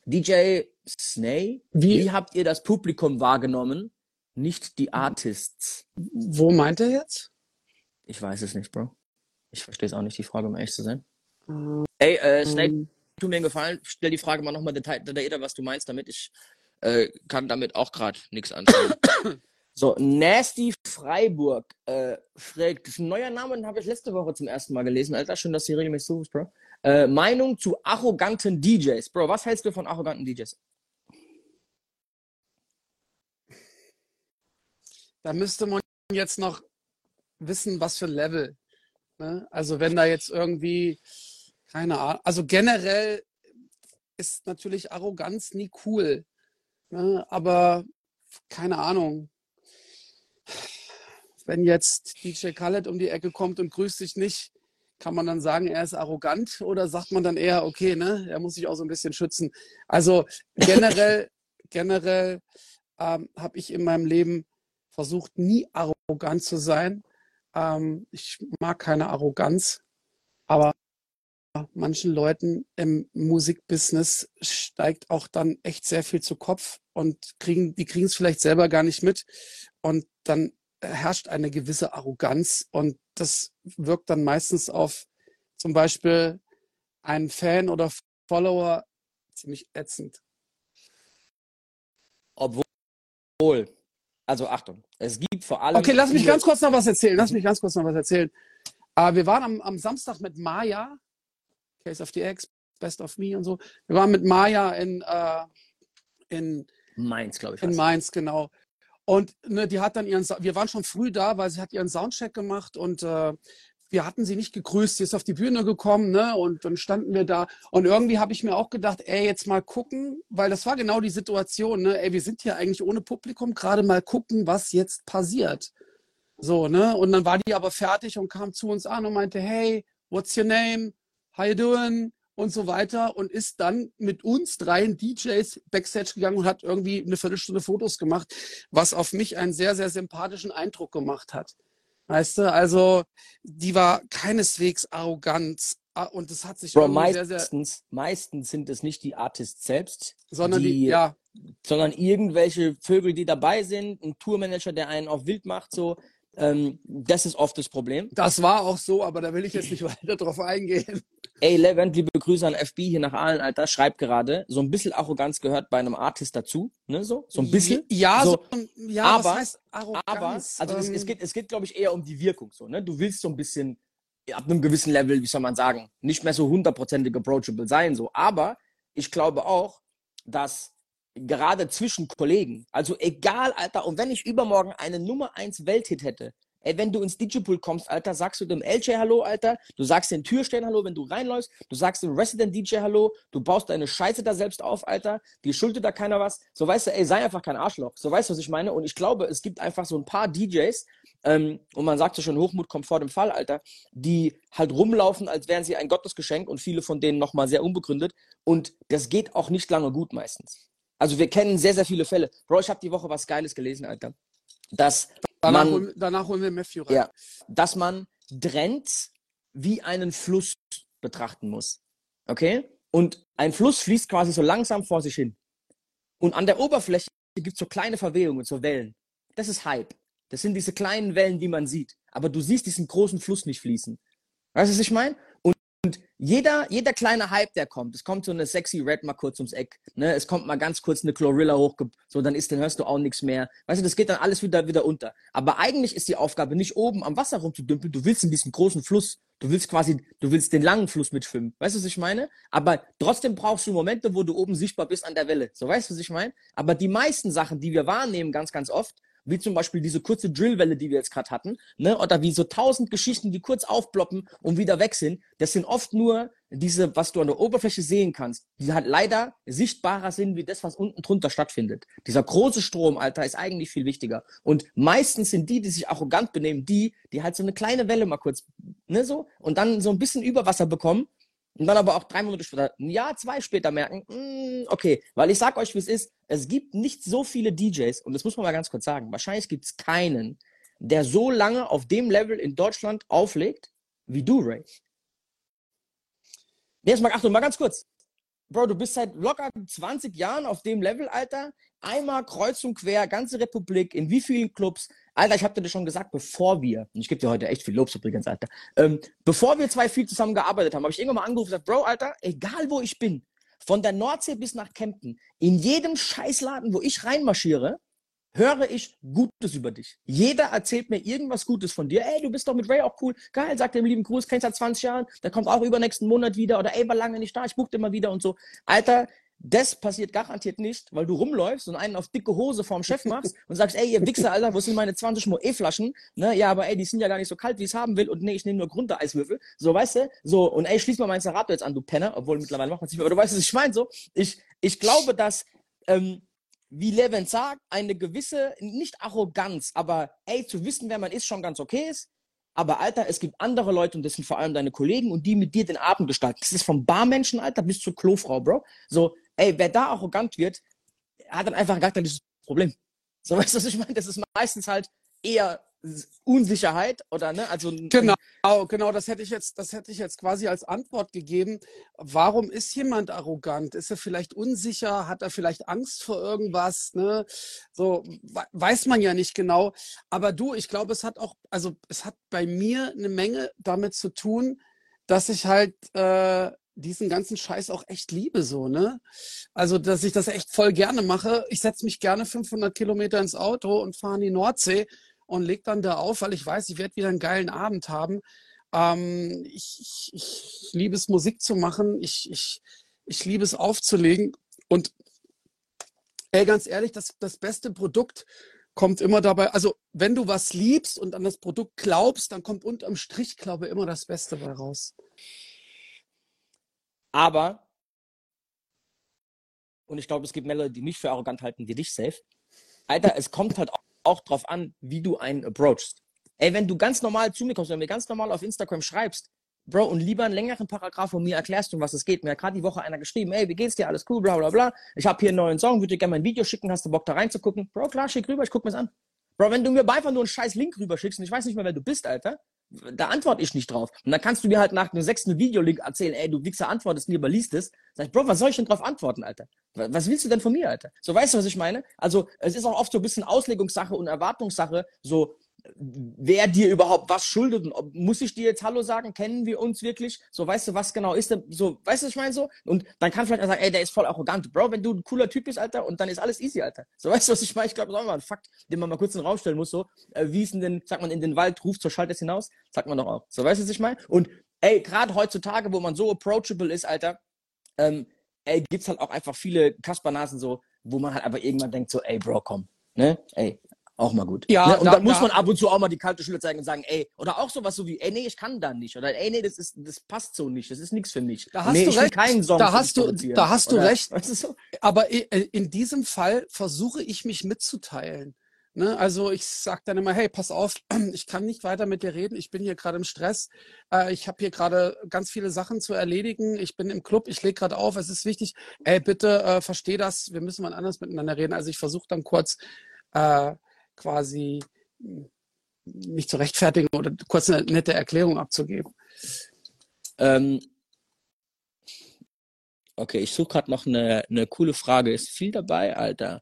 DJ Snay, wie? wie habt ihr das Publikum wahrgenommen? nicht die Artists. Wo meint er jetzt? Ich weiß es nicht, Bro. Ich verstehe es auch nicht, die Frage, um ehrlich zu sein. Uh, Ey, äh, Snake, tu mir einen Gefallen, stell die Frage mal nochmal detaillierter, was du meinst damit. Ich äh, kann damit auch gerade nichts anfangen. so, Nasty Freiburg äh, fragt, das ist ein neuer Name, den habe ich letzte Woche zum ersten Mal gelesen. Alter, schön, dass du hier regelmäßig suchst, Bro. Äh, Meinung zu arroganten DJs. Bro, was hältst du von arroganten DJs? da müsste man jetzt noch wissen, was für ein Level. Ne? Also wenn da jetzt irgendwie, keine Ahnung, also generell ist natürlich Arroganz nie cool. Ne? Aber keine Ahnung. Wenn jetzt DJ Khaled um die Ecke kommt und grüßt dich nicht Kann man dann sagen, er ist arrogant oder sagt man dann eher, okay, ne, er muss sich auch so ein bisschen schützen? Also generell, *laughs* generell ähm, habe ich in meinem Leben versucht, nie arrogant zu sein. Ähm, ich mag keine Arroganz, aber manchen Leuten im Musikbusiness steigt auch dann echt sehr viel zu Kopf und kriegen, die kriegen es vielleicht selber gar nicht mit. Und dann herrscht eine gewisse Arroganz und das wirkt dann meistens auf zum Beispiel einen Fan oder Follower ziemlich ätzend. Obwohl, also Achtung, es gibt vor allem. Okay, lass mich ganz kurz noch was erzählen. Lass mich ganz kurz noch was erzählen. Uh, wir waren am, am Samstag mit Maya, Case of the X, Best of Me und so. Wir waren mit Maya in, uh, in Mainz, glaube ich. In Mainz, genau. Und ne, die hat dann ihren, wir waren schon früh da, weil sie hat ihren Soundcheck gemacht und äh, wir hatten sie nicht gegrüßt. Sie ist auf die Bühne gekommen, ne? Und dann standen wir da. Und irgendwie habe ich mir auch gedacht, ey, jetzt mal gucken, weil das war genau die Situation, ne? Ey, wir sind hier eigentlich ohne Publikum, gerade mal gucken, was jetzt passiert. So, ne? Und dann war die aber fertig und kam zu uns an und meinte, hey, what's your name? How you doing? Und so weiter und ist dann mit uns dreien DJs Backstage gegangen und hat irgendwie eine Viertelstunde Fotos gemacht, was auf mich einen sehr, sehr sympathischen Eindruck gemacht hat. Weißt du, also die war keineswegs arrogant ah, und das hat sich Bro, meistens, sehr, sehr meistens sind es nicht die Artists selbst, sondern die, die, ja, sondern irgendwelche Vögel, die dabei sind, ein Tourmanager, der einen auf wild macht, so. Ähm, das ist oft das Problem. Das war auch so, aber da will ich jetzt nicht *laughs* weiter drauf eingehen. Ey, Levent, liebe Grüße an FB hier nach Aalen, Alter, schreibt gerade, so ein bisschen Arroganz gehört bei einem Artist dazu, ne, so, so ein bisschen. Ja, so, ja, aber, was heißt Arroganz? Aber, also ähm, es, es, geht, es geht, glaube ich, eher um die Wirkung, so, ne, du willst so ein bisschen ab einem gewissen Level, wie soll man sagen, nicht mehr so hundertprozentig approachable sein, so, aber ich glaube auch, dass gerade zwischen Kollegen, also egal, Alter, und wenn ich übermorgen eine Nummer 1 Welthit hätte, Ey, wenn du ins Digipool kommst, Alter, sagst du dem LJ Hallo, Alter. Du sagst den Türstellen Hallo, wenn du reinläufst. Du sagst dem Resident DJ Hallo. Du baust deine Scheiße da selbst auf, Alter. Dir schuldet da keiner was. So weißt du, ey, sei einfach kein Arschloch. So weißt du, was ich meine? Und ich glaube, es gibt einfach so ein paar DJs, ähm, und man sagt so schon, Hochmut kommt vor dem Fall, Alter, die halt rumlaufen, als wären sie ein Gottesgeschenk und viele von denen nochmal sehr unbegründet. Und das geht auch nicht lange gut meistens. Also wir kennen sehr, sehr viele Fälle. Bro, ich habe die Woche was Geiles gelesen, Alter. Dass Danach, man, holen, danach holen wir Matthew rein. Ja, dass man Trends wie einen Fluss betrachten muss. Okay? Und ein Fluss fließt quasi so langsam vor sich hin. Und an der Oberfläche gibt es so kleine Verwehungen, so Wellen. Das ist Hype. Das sind diese kleinen Wellen, die man sieht. Aber du siehst diesen großen Fluss nicht fließen. Weißt du, was ich meine? Jeder, jeder kleine Hype, der kommt, es kommt so eine sexy Red mal kurz ums Eck, ne? Es kommt mal ganz kurz eine Chlorilla hoch, so dann ist, dann hörst du auch nichts mehr. Weißt du, das geht dann alles wieder, wieder unter. Aber eigentlich ist die Aufgabe nicht oben am Wasser rumzudümpeln, du willst in diesem großen Fluss, du willst quasi, du willst den langen Fluss mitschwimmen. Weißt du, was ich meine? Aber trotzdem brauchst du Momente, wo du oben sichtbar bist an der Welle. So weißt du, was ich meine? Aber die meisten Sachen, die wir wahrnehmen, ganz, ganz oft, wie zum Beispiel diese kurze Drillwelle, die wir jetzt gerade hatten, ne? oder wie so tausend Geschichten, die kurz aufploppen und wieder weg sind, das sind oft nur diese, was du an der Oberfläche sehen kannst, die halt leider sichtbarer sind, wie das, was unten drunter stattfindet. Dieser große Strom, Alter, ist eigentlich viel wichtiger. Und meistens sind die, die sich arrogant benehmen, die, die halt so eine kleine Welle mal kurz, ne, so, und dann so ein bisschen Überwasser bekommen und dann aber auch drei Monate später, ein Jahr, zwei später merken, mh, hm, okay, weil ich sag euch, wie es ist, es gibt nicht so viele DJs, und das muss man mal ganz kurz sagen, wahrscheinlich gibt es keinen, der so lange auf dem Level in Deutschland auflegt, wie du, Ray. Jetzt mal, Achtung, mal ganz kurz. Bro, du bist seit locker 20 Jahren auf dem Level, Alter. Einmal kreuz und quer, ganze Republik, in wie vielen Clubs? Alter, ich hab dir das schon gesagt, bevor wir, und ich gebe dir heute echt viel Lobs übrigens, Alter, ähm, bevor wir zwei viel zusammen gearbeitet haben, habe ich irgendwann mal angerufen und gesagt, Bro, Alter, egal wo ich bin, von der Nordsee bis nach Kempten, in jedem Scheißladen, wo ich reinmarschiere, höre ich Gutes über dich. Jeder erzählt mir irgendwas Gutes von dir. Ey, du bist doch mit Ray auch cool. Geil, sagt dem lieben Gruß, kennst seit 20 Jahren, der kommt auch übernächsten Monat wieder. Oder ey, war lange nicht da, ich buch immer wieder und so. Alter, das passiert garantiert nicht, weil du rumläufst und einen auf dicke Hose vorm Chef machst und sagst, ey, ihr Wichser, Alter, wo sind meine 20 Moe-Flaschen? Ne, ja, aber ey, die sind ja gar nicht so kalt, wie ich es haben will. Und nee, ich nehme nur Grundeiswürfel. So, weißt du? So, und ey, schließ mal mein Serato jetzt an, du Penner. Obwohl, mittlerweile macht man es nicht mehr. Aber du weißt, was ich meine. So, ich, ich glaube, dass, ähm, wie Levin sagt, eine gewisse, nicht Arroganz, aber ey, zu wissen, wer man ist, schon ganz okay ist. Aber Alter, es gibt andere Leute und das sind vor allem deine Kollegen und die mit dir den Abend gestalten. Das ist vom Barmenschen, Alter, bis zur Klofrau, Bro. So, ey, wer da arrogant wird, hat dann einfach gar kein Problem. So, *laughs* weißt du, was ich meine? Das ist meistens halt eher Unsicherheit oder ne? Also genau, genau, das hätte ich jetzt, das hätte ich jetzt quasi als Antwort gegeben. Warum ist jemand arrogant? Ist er vielleicht unsicher? Hat er vielleicht Angst vor irgendwas? Ne? So weiß man ja nicht genau. Aber du, ich glaube, es hat auch, also es hat bei mir eine Menge damit zu tun, dass ich halt äh, diesen ganzen Scheiß auch echt liebe, so, ne? Also, dass ich das echt voll gerne mache. Ich setze mich gerne 500 Kilometer ins Auto und fahre in die Nordsee und leg dann da auf, weil ich weiß, ich werde wieder einen geilen Abend haben. Ähm, ich, ich, ich liebe es, Musik zu machen. Ich, ich, ich liebe es aufzulegen. Und ey, ganz ehrlich, das, das beste Produkt kommt immer dabei, also wenn du was liebst und an das Produkt glaubst, dann kommt unterm Strich, glaube ich, immer das Beste bei raus. Aber, und ich glaube, es gibt Männer, die mich für arrogant halten, wie dich safe. Alter, es kommt halt auch drauf an, wie du einen approachst. Ey, wenn du ganz normal zu mir kommst, wenn du mir ganz normal auf Instagram schreibst, Bro, und lieber einen längeren Paragraph von mir erklärst, um was es geht. Mir hat gerade die Woche einer geschrieben, ey, wie geht's dir? Alles cool, bla bla bla. Ich habe hier einen neuen Song, würde dir gerne mein Video schicken, hast du Bock da reinzugucken? Bro, klar, schick rüber, ich guck mir's an. Bro, wenn du mir einfach nur einen scheiß Link rüberschickst und ich weiß nicht mehr, wer du bist, Alter, da antworte ich nicht drauf. Und dann kannst du mir halt nach dem sechsten Videolink erzählen, ey, du Wichser antwortest nie, aber liest es. Sag ich, Bro, was soll ich denn drauf antworten, Alter? Was willst du denn von mir, Alter? So, weißt du, was ich meine? Also, es ist auch oft so ein bisschen Auslegungssache und Erwartungssache, so, wer dir überhaupt was schuldet und ob, muss ich dir jetzt Hallo sagen, kennen wir uns wirklich? So, weißt du, was genau ist denn, so, weißt du, ich meine so? Und dann kann vielleicht einer sagen, ey, der ist voll arrogant. Bro, wenn du ein cooler Typ bist, Alter, und dann ist alles easy, Alter. So, weißt du, was ich meine? Ich glaube, das ist auch mal ein Fakt, den man mal kurz in den Raum stellen muss, so, äh, wie ist denn, sagt man, in den Wald, ruft zur Schaltes hinaus, sagt man doch auch. So, weißt du, was ich meine? Und, ey, gerade heutzutage, wo man so approachable ist, Alter, ähm, ey, gibt's halt auch einfach viele Kaspernasen so, wo man halt aber irgendwann denkt so, ey, Bro, komm, ne? Ey, auch mal gut. Ja, ne? Und da, dann muss da, man ab und zu auch mal die kalte Schule zeigen und sagen, ey, oder auch sowas so wie, ey, nee, ich kann da nicht. Oder ey, nee, das ist, das passt so nicht, das ist nichts für mich. Da hast nee, du recht. keinen Song da hast du, da hast du oder, recht. Weißt du so? Aber in diesem Fall versuche ich mich mitzuteilen. Ne? Also ich sage dann immer, hey, pass auf, *clears throat* ich kann nicht weiter mit dir reden, ich bin hier gerade im Stress, äh, ich habe hier gerade ganz viele Sachen zu erledigen, ich bin im Club, ich lege gerade auf, es ist wichtig, ey, bitte äh, versteh das, wir müssen mal anders miteinander reden. Also ich versuche dann kurz äh, quasi mich zu rechtfertigen oder kurz eine nette Erklärung abzugeben. Ähm, okay, ich suche gerade noch eine, eine coole Frage. Ist viel dabei, Alter?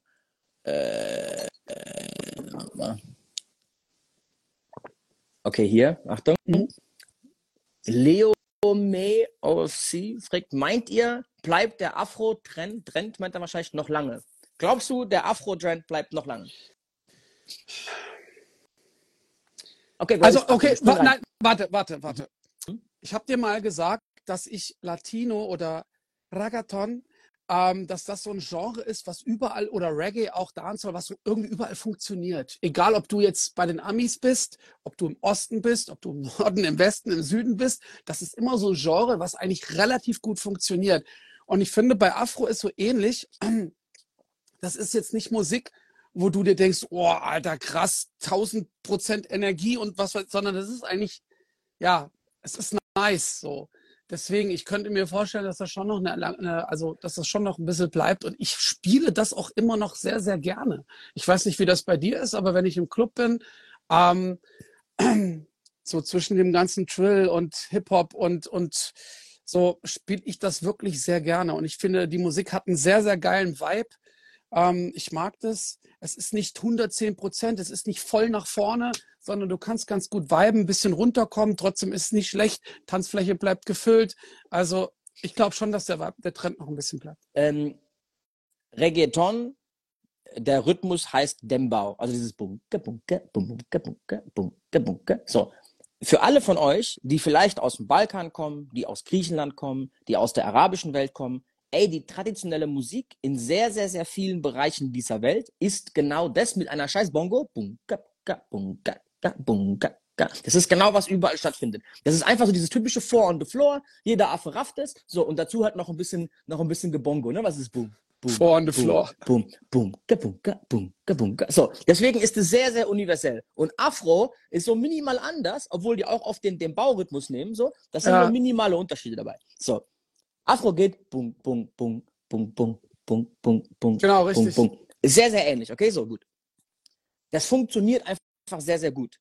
Äh, äh, okay, hier, Achtung. Mhm. Leo May OFC fragt, meint ihr, bleibt der Afro-Trend, Trend meint er wahrscheinlich noch lange? Glaubst du, der Afro-Trend bleibt noch lange? Okay, also, okay, wa nein, warte, warte, warte. Hm? Ich habe dir mal gesagt, dass ich Latino oder Ragaton, ähm, dass das so ein Genre ist, was überall oder Reggae auch Dancehall, was so irgendwie überall funktioniert. Egal, ob du jetzt bei den Amis bist, ob du im Osten bist, ob du im Norden, im Westen, im Süden bist, das ist immer so ein Genre, was eigentlich relativ gut funktioniert. Und ich finde, bei Afro ist so ähnlich. Das ist jetzt nicht Musik, wo du dir denkst, oh, alter, krass, 1000 Prozent Energie und was, sondern das ist eigentlich, ja, es ist nice, so. Deswegen, ich könnte mir vorstellen, dass das schon noch eine, eine, also dass das schon noch ein bisschen bleibt. Und ich spiele das auch immer noch sehr, sehr gerne. Ich weiß nicht, wie das bei dir ist, aber wenn ich im Club bin, ähm, *clears throat* so zwischen dem ganzen Trill und Hip-Hop und, und so spiele ich das wirklich sehr gerne. Und ich finde, die Musik hat einen sehr, sehr geilen Vibe. Ähm, ich mag das. Es ist nicht 110 Prozent, es ist nicht voll nach vorne, sondern du kannst ganz gut viben, ein bisschen runterkommen. Trotzdem ist es nicht schlecht. Tanzfläche bleibt gefüllt. Also ich glaube schon, dass der, der Trend noch ein bisschen bleibt. Ähm, Reggaeton, der Rhythmus heißt Dembau. Also dieses Bunke, Bunke, Bunke, Bunke, Bunke, Bunke. So. Für alle von euch, die vielleicht aus dem Balkan kommen, die aus Griechenland kommen, die aus der arabischen Welt kommen, ey, die traditionelle Musik in sehr, sehr, sehr vielen Bereichen dieser Welt ist genau das mit einer scheiß Bongo. Das ist genau, was überall stattfindet. Das ist einfach so dieses typische Four on the Floor. Jeder Affe rafft es. So, und dazu halt noch ein bisschen, noch ein bisschen Gebongo, ne? Was ist Boom? boom, Four on the boom, floor. boom, boom, kabunga, boom, kabunga. So, deswegen ist es sehr, sehr universell. Und Afro ist so minimal anders, obwohl die auch oft den, den Baurhythmus nehmen. So, das sind Ja. nur minimale Unterschiede dabei. So, Afro geht boom, boom, boom, boom, boom, boom, boom, boom, Genau, richtig. boom. Ist sehr, sehr ähnlich. Okay, so gut. Das funktioniert einfach sehr, sehr gut.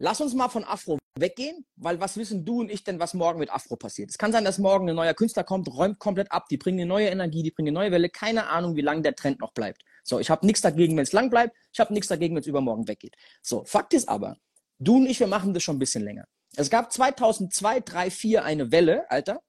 Lass uns mal von Afro weggehen, weil was wissen du und ich denn, was morgen mit Afro passiert? Es kann sein, dass morgen ein neuer Künstler kommt, räumt komplett ab, die bringen eine neue Energie, die bringen eine neue Welle, keine Ahnung, wie lange der Trend noch bleibt. So, ich habe nichts dagegen, wenn es lang bleibt, ich habe nichts dagegen, wenn es übermorgen weggeht. So, Fakt ist aber, du und ich, wir machen das schon ein bisschen länger. Es gab 2002, 3, 4 eine Welle, Alter,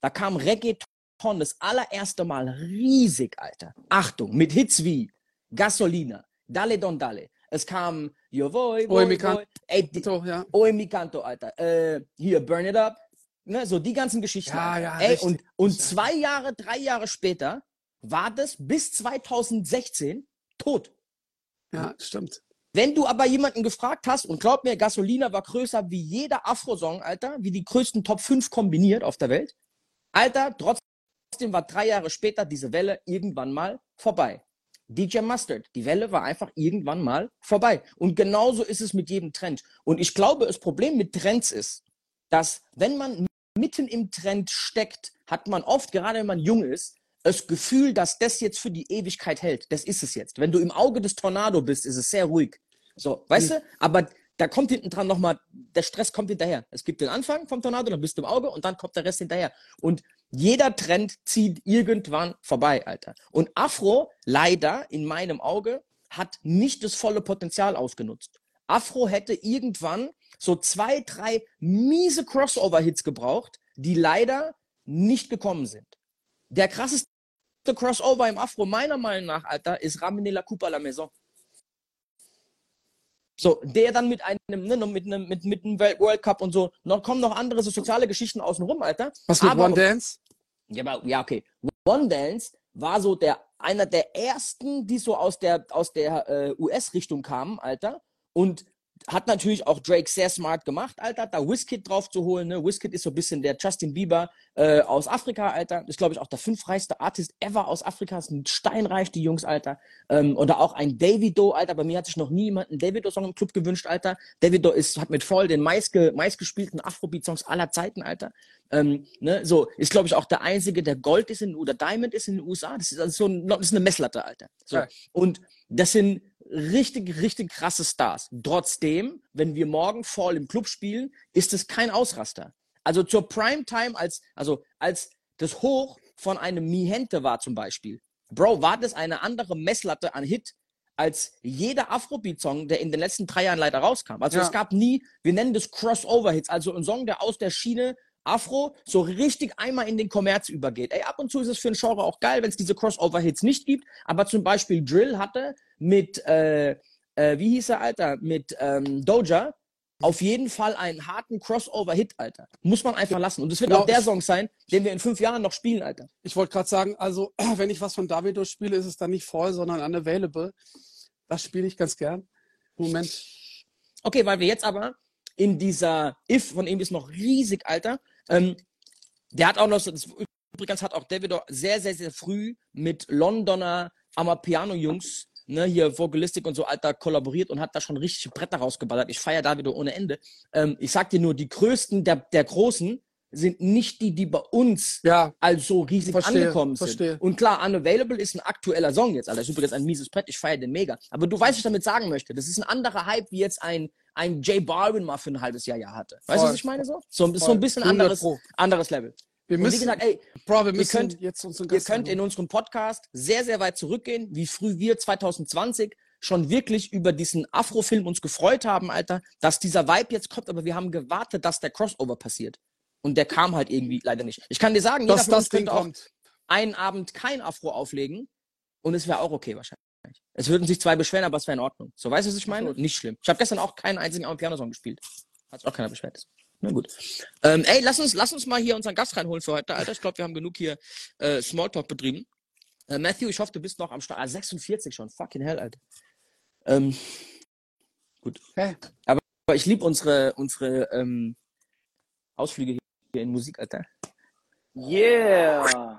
da kam Reggaeton das allererste Mal riesig, Alter. Achtung, mit Hits wie Gasolina, Dale Don Dale. Es kam Yo Voy, Oi, Voy, can- Voy. Ey, die, ja. Oi Mi Canto, Alter. Äh, hier, Burn It Up. Ne, so die ganzen Geschichten. Ja, ja, Ey, richtig. und, und Ja. zwei Jahre, drei Jahre später war das bis 2016 tot. Ja, stimmt. Wenn du aber jemanden gefragt hast, und glaub mir, Gasolina war größer wie jeder Afro-Song, Alter, wie die größten Top 5 kombiniert auf der Welt, Alter, trotzdem war drei Jahre später diese Welle irgendwann mal vorbei. DJ Mustard, die Welle war einfach irgendwann mal vorbei. Und genauso ist es mit jedem Trend. Und ich glaube, das Problem mit Trends ist, dass wenn man mitten im Trend steckt, hat man oft, gerade wenn man jung ist, das Gefühl, dass das jetzt für die Ewigkeit hält. Das ist es jetzt. Wenn du im Auge des Tornado bist, ist es sehr ruhig. So, weißt du? Aber da kommt hinten dran nochmal, der Stress kommt hinterher. Es gibt den Anfang vom Tornado, dann bist du im Auge und dann kommt der Rest hinterher. Und jeder Trend zieht irgendwann vorbei, Alter. Und Afro, leider in meinem Auge, hat nicht das volle Potenzial ausgenutzt. Afro hätte irgendwann so zwei, drei miese Crossover-Hits gebraucht, die leider nicht gekommen sind. Der krasseste Crossover im Afro, meiner Meinung nach, Alter, ist Ramener la Coupe à la Maison. So, der dann mit einem, ne, mit einem, mit, mit einem World World Cup und so, noch kommen noch andere so soziale Geschichten außenrum, Alter. Was mit Aber- One Dance? Ja, aber, ja, okay. One Dance war so der, einer der ersten, die so aus der, aus der äh, US-Richtung kamen, Alter. Und hat natürlich auch Drake sehr smart gemacht, Alter, da Wizkid drauf zu holen. Ne? Wizkid ist so ein bisschen der Justin Bieber äh, aus Afrika, Alter. Ist, glaube ich, auch der fünfreichste Artist ever aus Afrika. Sind steinreich, die Jungs, Alter. Ähm, oder auch ein Davido, Alter. Bei mir hat sich noch nie jemand einen Davido-Song im Club gewünscht, Alter. Davido ist, hat mit voll den meistge, meistgespielten Afrobeat-Songs aller Zeiten, Alter. Ähm, ne, so ist, glaube ich, auch der einzige, der Gold ist in, oder Diamond ist in den USA. Das ist also so ein, das ist eine Messlatte, Alter. So. Ja. Und das sind richtig, richtig krasse Stars. Trotzdem, wenn wir morgen Fall im Club spielen, ist es kein Ausraster. Also zur Primetime, als, also als das Hoch von einem Mihente war zum Beispiel. Bro, war das eine andere Messlatte an Hit als jeder Afrobeat-Song, der in den letzten drei Jahren leider rauskam. Also Ja. es gab nie, wir nennen das Crossover-Hits, also ein Song, der aus der Schiene Afro so richtig einmal in den Kommerz übergeht. Ey, ab und zu ist es für ein Genre auch geil, wenn es diese Crossover-Hits nicht gibt, aber zum Beispiel Drill hatte mit, äh, äh, wie hieß er, Alter, mit ähm, Doja auf jeden Fall einen harten Crossover-Hit, Alter. Muss man einfach lassen. Und es wird Genau, auch der Song sein, den wir in fünf Jahren noch spielen, Alter. Ich wollte gerade sagen, also *clears throat* wenn ich was von Davido spiele, ist es dann nicht voll, sondern unavailable. Das spiele ich ganz gern. Moment. Okay, weil wir jetzt aber in dieser If von ihm ist noch riesig, Alter. Ähm, der hat auch noch, das, übrigens hat auch Davido sehr, sehr, sehr früh mit Londoner Amapiano-Jungs, ne, hier Vocalistik und so, Alter, kollaboriert und hat da schon richtig Bretter rausgeballert. Ich feiere Davido ohne Ende. Ähm, ich sag dir nur, die größten der, der Großen sind nicht die, die bei uns Ja, als so riesig Verstehe, angekommen sind. verstehe. Und klar, Unavailable ist ein aktueller Song jetzt, Alter. Ist übrigens ein mieses Brett, ich feiere den mega. Aber du weißt, was ich damit sagen möchte. Das ist ein anderer Hype, wie jetzt ein, ein J Balvin mal für ein halbes Jahr, Jahr hatte. Weißt du, was ich meine so? So, so ein bisschen 100 anderes, anderes Level. wir Und wie müssen, gesagt, ey, Bro, wir müssen könnt- jetzt unseren ihr Gast könnt in unserem Podcast sehr, sehr weit zurückgehen, wie früh wir 2020 schon wirklich über diesen Afro-Film uns gefreut haben, Alter, dass dieser Vibe jetzt kommt, aber wir haben gewartet, dass der Crossover passiert. Und der kam halt irgendwie leider nicht. Ich kann dir sagen, jeder dass von uns das Ding kommt. einen Abend kein Afro auflegen und es wäre auch okay wahrscheinlich. Es würden sich zwei beschweren, aber es wäre in Ordnung. So, weißt du, was ich meine? Nicht schlimm. Ich habe gestern auch keinen einzigen Piano-Song gespielt. Hat sich auch keiner beschwert. Na gut. Ähm, ey, lass uns, lass uns mal hier unseren Gast reinholen für heute, Alter. Ich glaube, wir haben genug hier äh, Smalltalk betrieben. Äh, Matthew, ich hoffe, du bist noch am Start. Ah, 46 schon. Fucking hell, Alter. Ähm, gut. Hey. Aber ich liebe unsere, unsere ähm, Ausflüge hier in Musik, Alter. Yeah.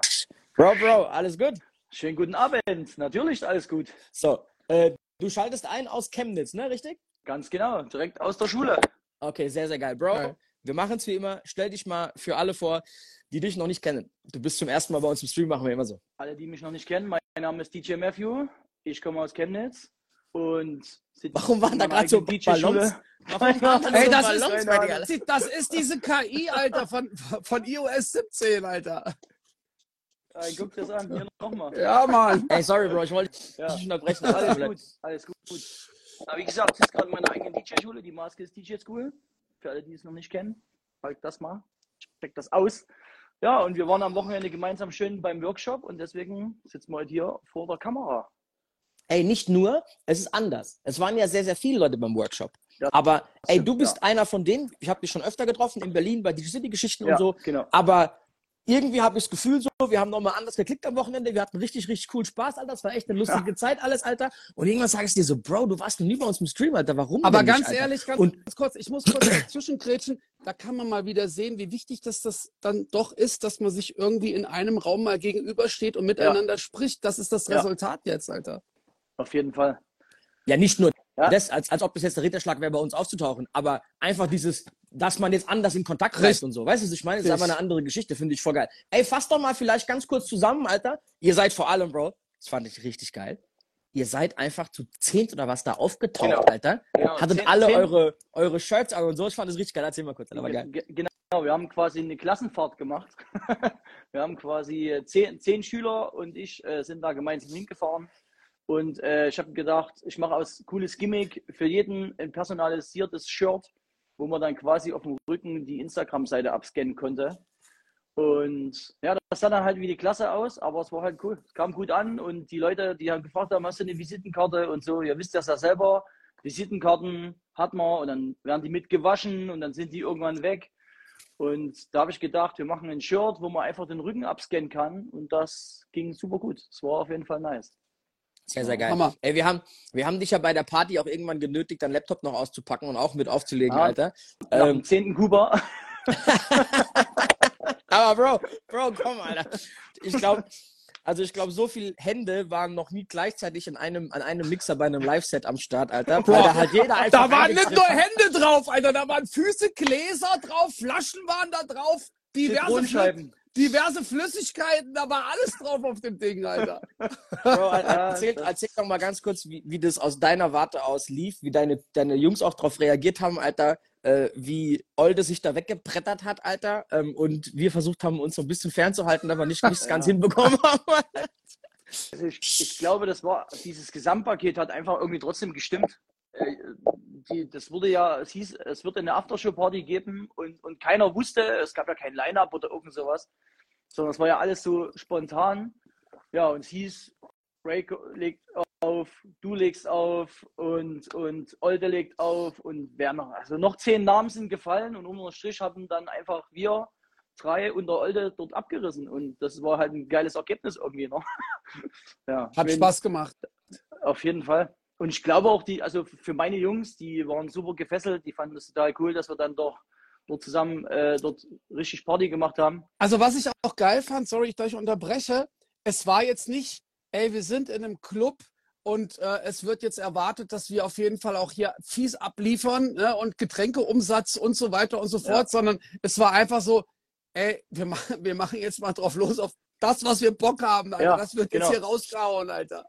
Bro, Bro, alles gut? Schönen guten Abend. Natürlich alles gut. So, äh, du schaltest ein aus Chemnitz, ne? Richtig? Ganz genau. Direkt aus der Schule. Okay, sehr, sehr geil. Bro, Geil. wir machen es wie immer. Stell dich mal für alle vor, die dich noch nicht kennen. Du bist zum ersten Mal bei uns im Stream, machen wir immer so. Alle, die mich noch nicht kennen, mein Name ist DJ Matthew. Ich komme aus Chemnitz und sitze Warum waren da gerade so. Ballons? *laughs* Ey, so das Ballons ist, das ist diese KI, Alter, von, von iOS 17, Alter. Äh, guck das an. Hier nochmal. Ja, Mann. Ey, sorry, Bro, ich wollte dich Ja. nicht unterbrechen. Alles gut. Alles gut. Aber wie gesagt, das ist gerade meine eigene DJ-Schule, die Maske ist DJ School. Für alle, die es noch nicht kennen, folgt das mal. Checkt das aus. Ja, und wir waren am Wochenende gemeinsam schön beim Workshop und deswegen sitzen wir heute hier vor der Kamera. Ey, nicht nur, es ist anders. Es waren ja sehr, sehr viele Leute beim Workshop. Ja, Aber, ey, stimmt, du bist ja. einer von denen, ich habe dich schon öfter getroffen in Berlin bei DJ City-Geschichten Ja, und so. genau. Aber irgendwie habe ich das Gefühl so, wir haben nochmal anders geklickt am Wochenende. Wir hatten richtig, richtig coolen Spaß, Alter. Es war echt eine lustige Zeit, alles, Alter. Und irgendwann sage ich dir so, Bro, du warst noch nie bei uns im Stream, Alter. Warum? Aber denn nicht, ganz Alter? ehrlich, ganz, Und- ganz kurz, ich muss kurz zwischengrätschen. Da kann man mal wieder sehen, wie wichtig das, das dann doch ist, dass man sich irgendwie in einem Raum mal gegenübersteht und miteinander spricht. Das ist das Ja. Resultat jetzt, Alter. Auf jeden Fall. Ja, nicht nur Ja. das, als, als ob das jetzt der Ritterschlag wäre, bei uns aufzutauchen, aber einfach dieses, dass man jetzt anders in Kontakt Richtig. und so. Weißt du, was ich meine? Das ist einfach eine andere Geschichte, finde ich voll geil. Ey, fasst doch mal vielleicht ganz kurz zusammen, Alter. Ihr seid vor allem, Bro, das fand ich richtig geil. Ihr seid einfach zu zehnt oder was da aufgetaucht, Genau. Alter. Genau, Hattet zehn- alle zehn- eure, eure Shirts an und so. Ich fand das richtig geil. Erzähl mal kurz, Alter. War geil. Ge- Genau, wir haben quasi eine Klassenfahrt gemacht. *laughs* wir haben quasi äh, zehn, zehn Schüler und ich äh, sind da gemeinsam hingefahren. Und äh, ich habe gedacht, ich mache aus cooles Gimmick für jeden ein personalisiertes Shirt, wo man dann quasi auf dem Rücken die Instagram-Seite abscannen konnte. Und ja, das sah dann halt wie die Klasse aus, aber es war halt cool. Es kam gut an und die Leute, die haben gefragt haben, hast du eine Visitenkarte und so, ihr wisst das ja selber, Visitenkarten hat man und dann werden die mitgewaschen und dann sind die irgendwann weg. Und da habe ich gedacht, wir machen ein Shirt, wo man einfach den Rücken abscannen kann und das ging super gut. Es war auf jeden Fall nice. Sehr, sehr geil. Hammer. Ey, wir haben, wir haben dich ja bei der Party auch irgendwann genötigt, deinen Laptop noch auszupacken und auch mit aufzulegen, Ah. Alter. Nach Ähm, dem 10. Kuba. *laughs* Aber Bro, Bro, komm, Alter. Ich glaube, also ich glaube, so viele Hände waren noch nie gleichzeitig in einem, an einem Mixer bei einem Live-Set am Start, Alter. Boah, da halt jeder Da waren nicht nur hat. Hände drauf, Alter. Da waren Füße, Gläser drauf, Flaschen waren da drauf, diverse, Zitronenscheiben. Diverse Flüssigkeiten, da war alles drauf auf dem Ding, Alter. *laughs* Bro, er- erzähl, erzähl doch mal ganz kurz, wie, wie das aus deiner Warte aus lief, wie deine, deine Jungs auch darauf reagiert haben, Alter, äh, wie Olde sich da weggebrettert hat, Alter, ähm, und wir versucht haben, uns so ein bisschen fernzuhalten, aber nicht, nicht ganz Ja. hinbekommen *laughs* haben. Also ich, ich glaube, das war, dieses Gesamtpaket hat einfach irgendwie trotzdem gestimmt. Äh, Die, das wurde ja, es hieß, es wird eine Aftershow-Party geben und, und keiner wusste, es gab ja kein Line-Up oder irgend sowas, sondern es war ja alles so spontan. Ja, und es hieß, Ray legt auf, du legst auf und, und Olde legt auf und wer noch, also noch zehn Namen sind gefallen und unter Strich haben dann einfach wir drei und der Olde dort abgerissen und das war halt ein geiles Ergebnis irgendwie noch. *laughs* ja, Hat. Spaß gemacht. Auf jeden Fall. Und ich glaube auch, die, also für meine Jungs, die waren super gefesselt, die fanden es total cool, dass wir dann doch dort zusammen äh, dort richtig Party gemacht haben. Also was ich auch geil fand, sorry, ich unterbreche, es war jetzt nicht, ey, wir sind in einem Club und äh, es wird jetzt erwartet, dass wir auf jeden Fall auch hier fies abliefern ne, und Getränkeumsatz und so weiter und so Ja. fort, sondern es war einfach so, ey, wir machen, *laughs* wir machen jetzt mal drauf los auf das, was wir Bock haben, Alter. Ja, das wird genau. jetzt hier rausgehauen, Alter.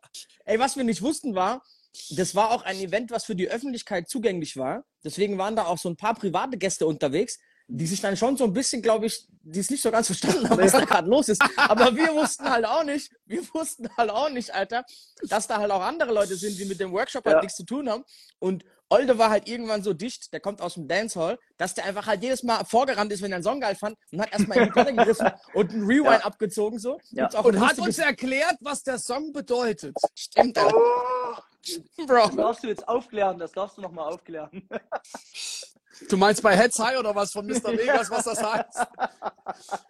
Ey, was wir nicht wussten war, das war auch ein Event, was für die Öffentlichkeit zugänglich war. Deswegen waren da auch so ein paar private Gäste unterwegs, die sich dann schon so ein bisschen, glaube ich, die es nicht so ganz verstanden haben, was da gerade los ist. Aber wir wussten halt auch nicht, wir wussten halt auch nicht, Alter, dass da halt auch andere Leute sind, die mit dem Workshop halt Ja. nichts zu tun haben. Und Olde war halt irgendwann so dicht, der kommt aus dem Dancehall, dass der einfach halt jedes Mal vorgerannt ist, wenn er einen Song geil fand und hat erstmal in die Platte gegriffen und einen Rewind Ja. abgezogen so. Ja. Und hat uns erklärt, was der Song bedeutet. Stimmt, Alter. *laughs* Oh, das Bro. darfst du jetzt aufklären, das darfst du nochmal aufklären. Du meinst bei Heads High oder was von Mr. *laughs* Vegas, was das heißt?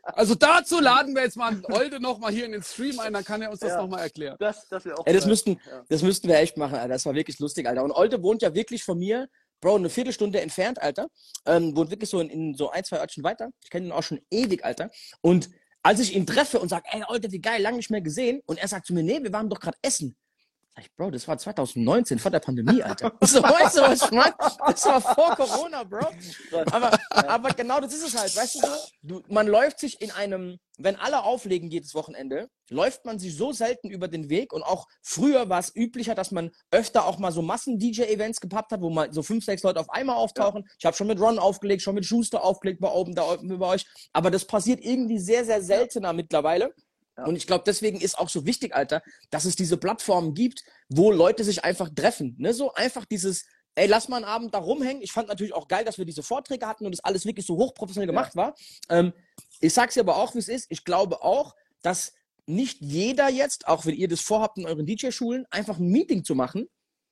Also dazu laden wir jetzt mal einen Olde nochmal hier in den Stream ein, dann kann er uns das Ja. nochmal erklären. Das, das auch Ey, das müssten, Ja. das müssten wir echt machen, Alter. Das war wirklich lustig, Alter. Und Olde wohnt ja wirklich von mir, Bro, eine Viertelstunde entfernt, Alter. Ähm, wohnt wirklich so in, in so ein, zwei Örtchen weiter. Ich kenne ihn auch schon ewig, Alter. Und als ich ihn treffe und sage, ey, Alter, wie geil, lange nicht mehr gesehen. Und er sagt zu mir, nee, wir waren doch gerade essen. Ich, Bro, das war 2019, vor der Pandemie, Alter. *laughs* so, weißt du, was ich meine? Das war vor Corona, Bro. Aber, aber genau das ist es halt, weißt du, du, man läuft sich in einem, wenn alle auflegen jedes Wochenende, läuft man sich so selten über den Weg und auch früher war es üblicher, dass man öfter auch mal so Massen-DJ-Events gepappt hat, wo mal so fünf, sechs Leute auf einmal auftauchen. Ja. Ich habe schon mit Ron aufgelegt, schon mit Schuster aufgelegt bei oben da bei euch, aber das passiert irgendwie sehr, sehr seltener mittlerweile. Ja. Und ich glaube, deswegen ist auch so wichtig, Alter, dass es diese Plattformen gibt, wo Leute sich einfach treffen. Ne? So einfach dieses, ey, lass mal einen Abend da rumhängen. Ich fand natürlich auch geil, dass wir diese Vorträge hatten und das alles wirklich so hochprofessionell gemacht ja. war. Ähm, ich sag's dir aber auch, wie es ist. Ich glaube auch, dass nicht jeder jetzt, auch wenn ihr das vorhabt in euren DJ-Schulen, einfach ein Meeting zu machen,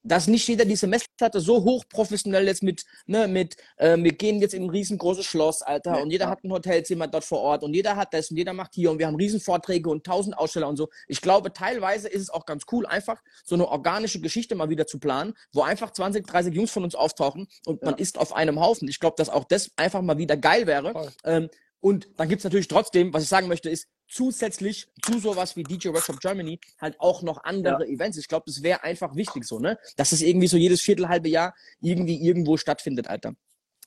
dass nicht jeder diese Messlatte so hochprofessionell jetzt mit, ne, mit, äh, wir gehen jetzt in ein riesengroßes Schloss, Alter, ja, und jeder ja. hat ein Hotelzimmer dort vor Ort und jeder hat das und jeder macht hier und wir haben Riesenvorträge und tausend Aussteller und so. Ich glaube, teilweise ist es auch ganz cool, einfach so eine organische Geschichte mal wieder zu planen, wo einfach 20, 30 Jungs von uns auftauchen und ja. man ist auf einem Haufen. Ich glaube, dass auch das einfach mal wieder geil wäre. Ähm, und dann gibt es natürlich trotzdem, was ich sagen möchte, ist zusätzlich zu sowas wie DJ Workshop Germany halt auch noch andere ja. Events. Ich glaube, das wäre einfach wichtig so, ne? Dass es irgendwie so jedes Viertelhalbe Jahr irgendwie irgendwo stattfindet, Alter.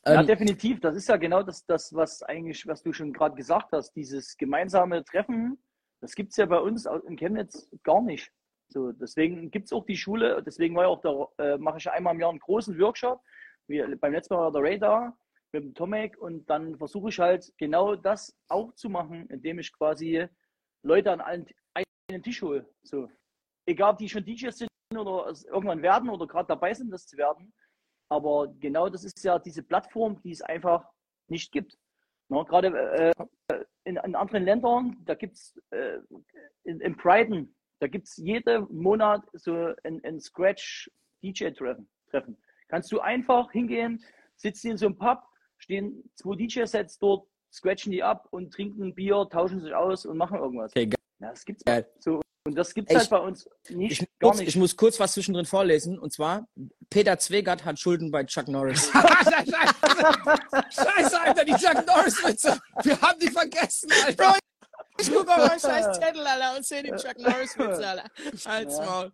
Ja, ähm, definitiv. Das ist ja genau das, das, was eigentlich, was du schon gerade gesagt hast, dieses gemeinsame Treffen, das gibt es ja bei uns in Chemnitz gar nicht. So, deswegen gibt es auch die Schule, deswegen war ja auch da, äh, mache ich einmal im Jahr einen großen Workshop. Wie, beim letzten Mal war der Radar, mit dem Tomek und dann versuche ich halt genau das auch zu machen, indem ich quasi Leute an einen, einen Tisch hole. So. Egal, ob die schon DJs sind oder irgendwann werden oder gerade dabei sind, das zu werden. Aber genau das ist ja diese Plattform, die es einfach nicht gibt. Na, gerade äh, in, in, anderen Ländern, da gibt es äh, in, in Brighton, da gibt es jeden Monat so ein, ein Scratch-DJ-Treffen. Kannst du einfach hingehen, sitzt in so einem Pub, stehen zwei DJ-Sets dort, scratchen die ab und trinken ein Bier, tauschen sich aus und machen irgendwas. Okay, ja, das gibt's geil. so. Und das gibt es halt bei uns nicht. Ich, gar nicht. ich muss kurz was zwischendrin vorlesen. Und zwar, Peter Zwegert hat Schulden bei Chuck Norris. *laughs* Scheiße, Alter, die Chuck Norris-Witze. Wir haben die vergessen, Alter. Ich gucke auf meinen scheiß Zettel, Alter, und sehe den Chuck Norris-Witz, Alter. Halt's ja. Maul.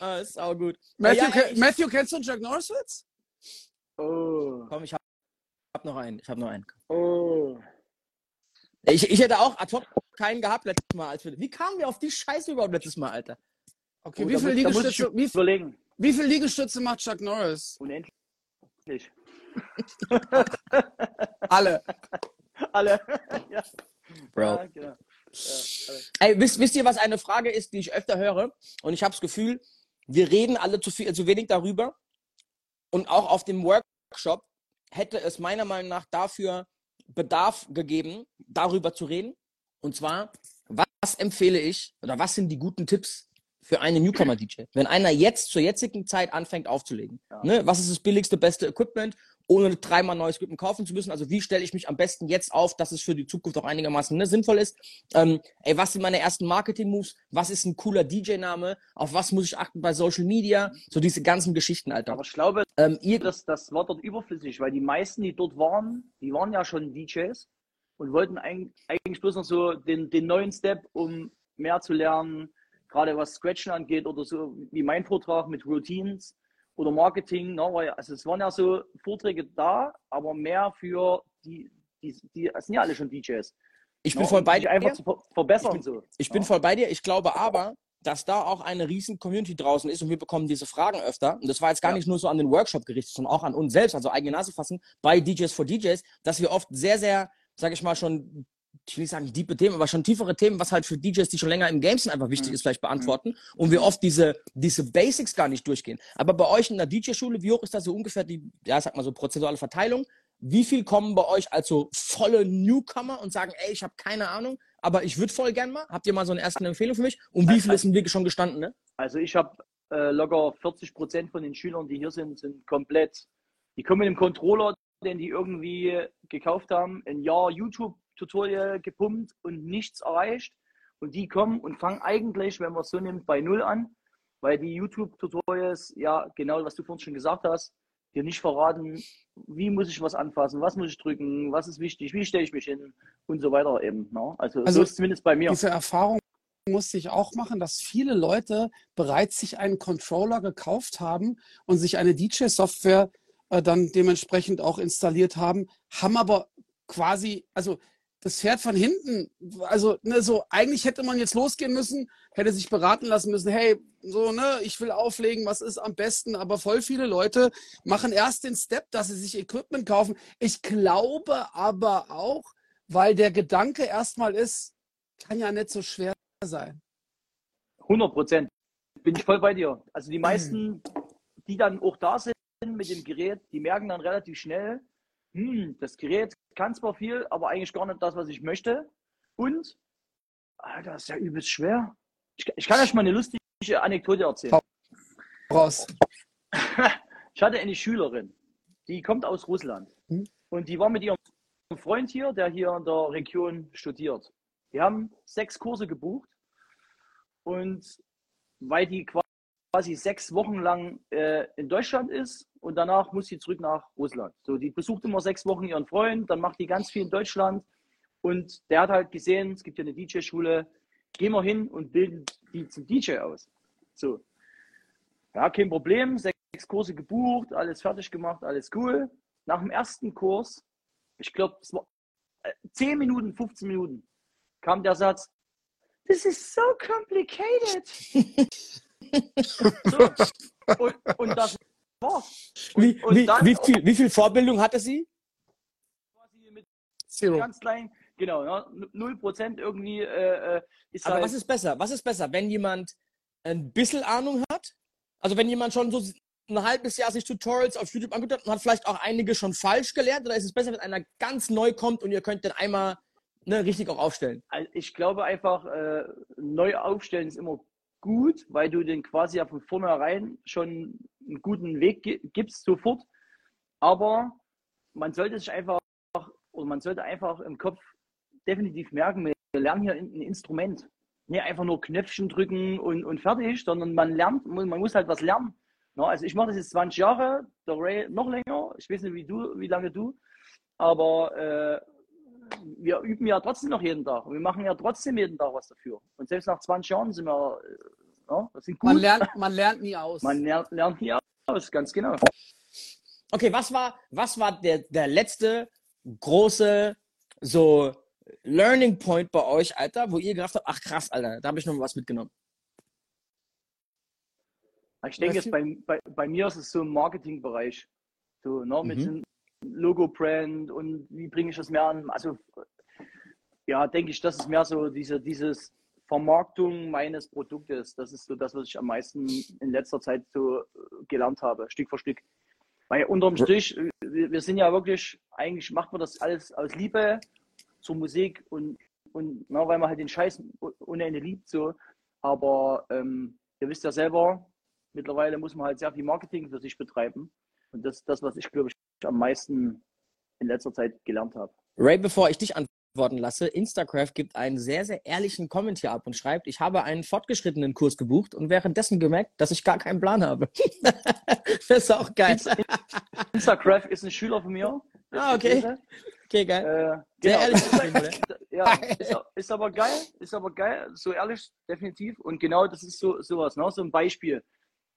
Ah, ist auch gut. Matthew, ja, ja, Matthew kennst du einen Chuck Norris-Witz? Oh. Komm, ich hab habe noch einen. Ich habe noch einen. Oh. Ich, ich hätte auch ad hoc keinen gehabt letztes Mal. Als wir, wie kamen wir auf die Scheiße überhaupt letztes Mal, Alter? Okay, oh, wie, viel Liegestütze, wie, überlegen. wie viel Liegestütze macht Chuck Norris? Unendlich. *laughs* alle. Alle. *laughs* ja. Bro. Ja, genau. Ja, Ey, wisst, wisst ihr, was eine Frage ist, die ich öfter höre? Und ich habe das Gefühl, wir reden alle zu viel, zu wenig darüber. Und auch auf dem Workshop hätte es meiner Meinung nach dafür Bedarf gegeben, darüber zu reden. Und zwar, was empfehle ich oder was sind die guten Tipps für einen Newcomer-DJ? Wenn einer jetzt zur jetzigen Zeit anfängt aufzulegen, ja. ne, was ist das billigste, beste Equipment? Ohne dreimal neues Equipment kaufen zu müssen. Also wie stelle ich mich am besten jetzt auf, dass es für die Zukunft auch einigermaßen ne, sinnvoll ist? Ähm, ey, was sind meine ersten Marketing-Moves? Was ist ein cooler DJ-Name? Auf was muss ich achten bei Social Media? So diese ganzen Geschichten, Alter. Aber ich glaube, ähm, ihr das, das war dort überflüssig, weil die meisten, die dort waren, die waren ja schon DJs und wollten eigentlich bloß noch so den, den neuen Step, um mehr zu lernen, gerade was Scratchen angeht oder so wie mein Vortrag mit Routines oder Marketing. Ne? Also es waren ja so Vorträge da, aber mehr für die, die, die es sind ja alle schon DJs. Ich bin ne? voll bei dir. Einfach zu verbessern. Ich bin, so. ich bin ja. voll bei dir. Ich glaube aber, dass da auch eine riesen Community draußen ist und wir bekommen diese Fragen öfter. Und das war jetzt gar ja. nicht nur so an den Workshop gerichtet, sondern auch an uns selbst, also eigene Nase fassen, bei DJs for DJs, dass wir oft sehr, sehr, sag ich mal, schon ich will nicht sagen tiefe Themen, aber schon tiefere Themen, was halt für DJs, die schon länger im Game sind, einfach wichtig mhm. ist, vielleicht beantworten. Mhm. Und wir oft diese, diese Basics gar nicht durchgehen. Aber bei euch in der DJ-Schule, wie hoch ist da so ungefähr die, ja, sag mal so prozentuale Verteilung? Wie viel kommen bei euch als so volle Newcomer und sagen, ey, ich habe keine Ahnung, aber ich würde voll gern mal? Habt ihr mal so eine erste Empfehlung für mich? Und wie viele sind wirklich schon gestanden, ne? Also ich habe äh, locker 40 Prozent von den Schülern, die hier sind, sind komplett, die kommen mit dem Controller, den die irgendwie gekauft haben, ein Jahr YouTube Tutorial gepumpt und nichts erreicht. Und die kommen und fangen eigentlich, wenn man es so nimmt, bei Null an, weil die YouTube-Tutorials, ja, genau was du vorhin schon gesagt hast, dir nicht verraten, wie muss ich was anfassen, was muss ich drücken, was ist wichtig, wie stelle ich mich hin und so weiter eben. Ne? Also, Also so ist es zumindest bei mir. Diese Erfahrung musste ich auch machen, dass viele Leute bereits sich einen Controller gekauft haben und sich eine DJ-Software äh, dann dementsprechend auch installiert haben, haben aber quasi, also das Pferd von hinten, also ne, so eigentlich hätte man jetzt losgehen müssen, hätte sich beraten lassen müssen, hey, so ne, ich will auflegen, was ist am besten, aber voll viele Leute machen erst den Step, dass sie sich Equipment kaufen. Ich glaube aber auch, weil der Gedanke erstmal ist, kann ja nicht so schwer sein. 100 Prozent. Bin ich voll bei dir. Also die meisten, die dann auch da sind mit dem Gerät, die merken dann relativ schnell, hm, das Gerät kann zwar viel, aber eigentlich gar nicht das, was ich möchte. Und, Alter, das ist ja übelst schwer. Ich, ich kann euch mal eine lustige Anekdote erzählen. Raus. *laughs* Ich hatte eine Schülerin, die kommt aus Russland. Hm. Und die war mit ihrem Freund hier, der hier in der Region studiert. Die haben sechs Kurse gebucht. Und weil die quasi sechs Wochen lang äh, in Deutschland ist und danach muss sie zurück nach Russland. So, die besucht immer sechs Wochen ihren Freund, dann macht die ganz viel in Deutschland. Und der hat halt gesehen, es gibt hier eine DJ-Schule, gehen wir hin und bilden die zum DJ aus. So. Ja, kein Problem, sechs Kurse gebucht, alles fertig gemacht, alles cool. Nach dem ersten Kurs, ich glaube, es war äh, 10 Minuten, 15 Minuten, kam der Satz, This is so complicated. *laughs* so. Und, und das war's. Und, Wie, und wie, dann wie, viel, wie viel Vorbildung hatte sie? quasi mit Zero. ganz klein, genau, ja, 0% irgendwie äh, äh, ist Aber halt, was ist besser? Was ist besser, wenn jemand ein bisschen Ahnung hat? Also wenn jemand schon so ein halbes Jahr sich Tutorials auf YouTube angeguckt hat und hat vielleicht auch einige schon falsch gelernt? Oder ist es besser, wenn einer ganz neu kommt und ihr könnt den einmal ne, richtig auch aufstellen? Also ich glaube einfach, äh, neu aufstellen ist immer gut, weil du den quasi ja von vornherein schon einen guten Weg gi- gibst sofort. Aber man sollte sich einfach, oder man sollte einfach im Kopf definitiv merken, wir lernen hier ein Instrument. Nicht einfach nur Knöpfchen drücken und, und fertig, sondern man lernt, man muss halt was lernen. Na, also ich mache das jetzt 20 Jahre, der Ray noch länger. Ich weiß nicht, wie du, wie lange du, aber äh, wir üben ja trotzdem noch jeden Tag. Wir machen ja trotzdem jeden Tag was dafür. Und selbst nach 20 Jahren sind wir, äh, ja, das sind gut. Man lernt, man lernt nie aus. Man lernt, lernt nie aus, ganz genau. Okay, was war, was war der, der letzte große so Learning Point bei euch, Alter, wo ihr gedacht habt, ach krass, Alter, da habe ich noch was mitgenommen. Ich denke, jetzt bei, bei, bei mir ist es so im Marketingbereich. So, ne, mit Mhm. Logo-Brand und wie bringe ich das mehr an? Also, ja, denke ich, das ist mehr so diese, dieses Vermarktung meines Produktes. Das ist so das, was ich am meisten in letzter Zeit so äh, gelernt habe, Stück für Stück. Weil unterm Strich, wir, wir sind ja wirklich, eigentlich macht man das alles aus Liebe zur Musik und, und na, weil man halt den Scheiß ohne Ende liebt. So. Aber ähm, ihr wisst ja selber, mittlerweile muss man halt sehr viel Marketing für sich betreiben. Und das ist das, was ich, glaube ich, am meisten in letzter Zeit gelernt habe. Ray, bevor ich dich antworten lasse, Instacraft gibt einen sehr, sehr ehrlichen Comment hier ab und schreibt, ich habe einen fortgeschrittenen Kurs gebucht und währenddessen gemerkt, dass ich gar keinen Plan habe. *laughs* das ist auch geil. Instacraft ist ein Schüler von mir. Ah, okay. Okay, geil. Äh, Sehr genau. ehrlich *laughs* ja, ist, ist aber geil, ist aber geil, so ehrlich, definitiv. Und genau das ist so sowas, ne? so ein Beispiel.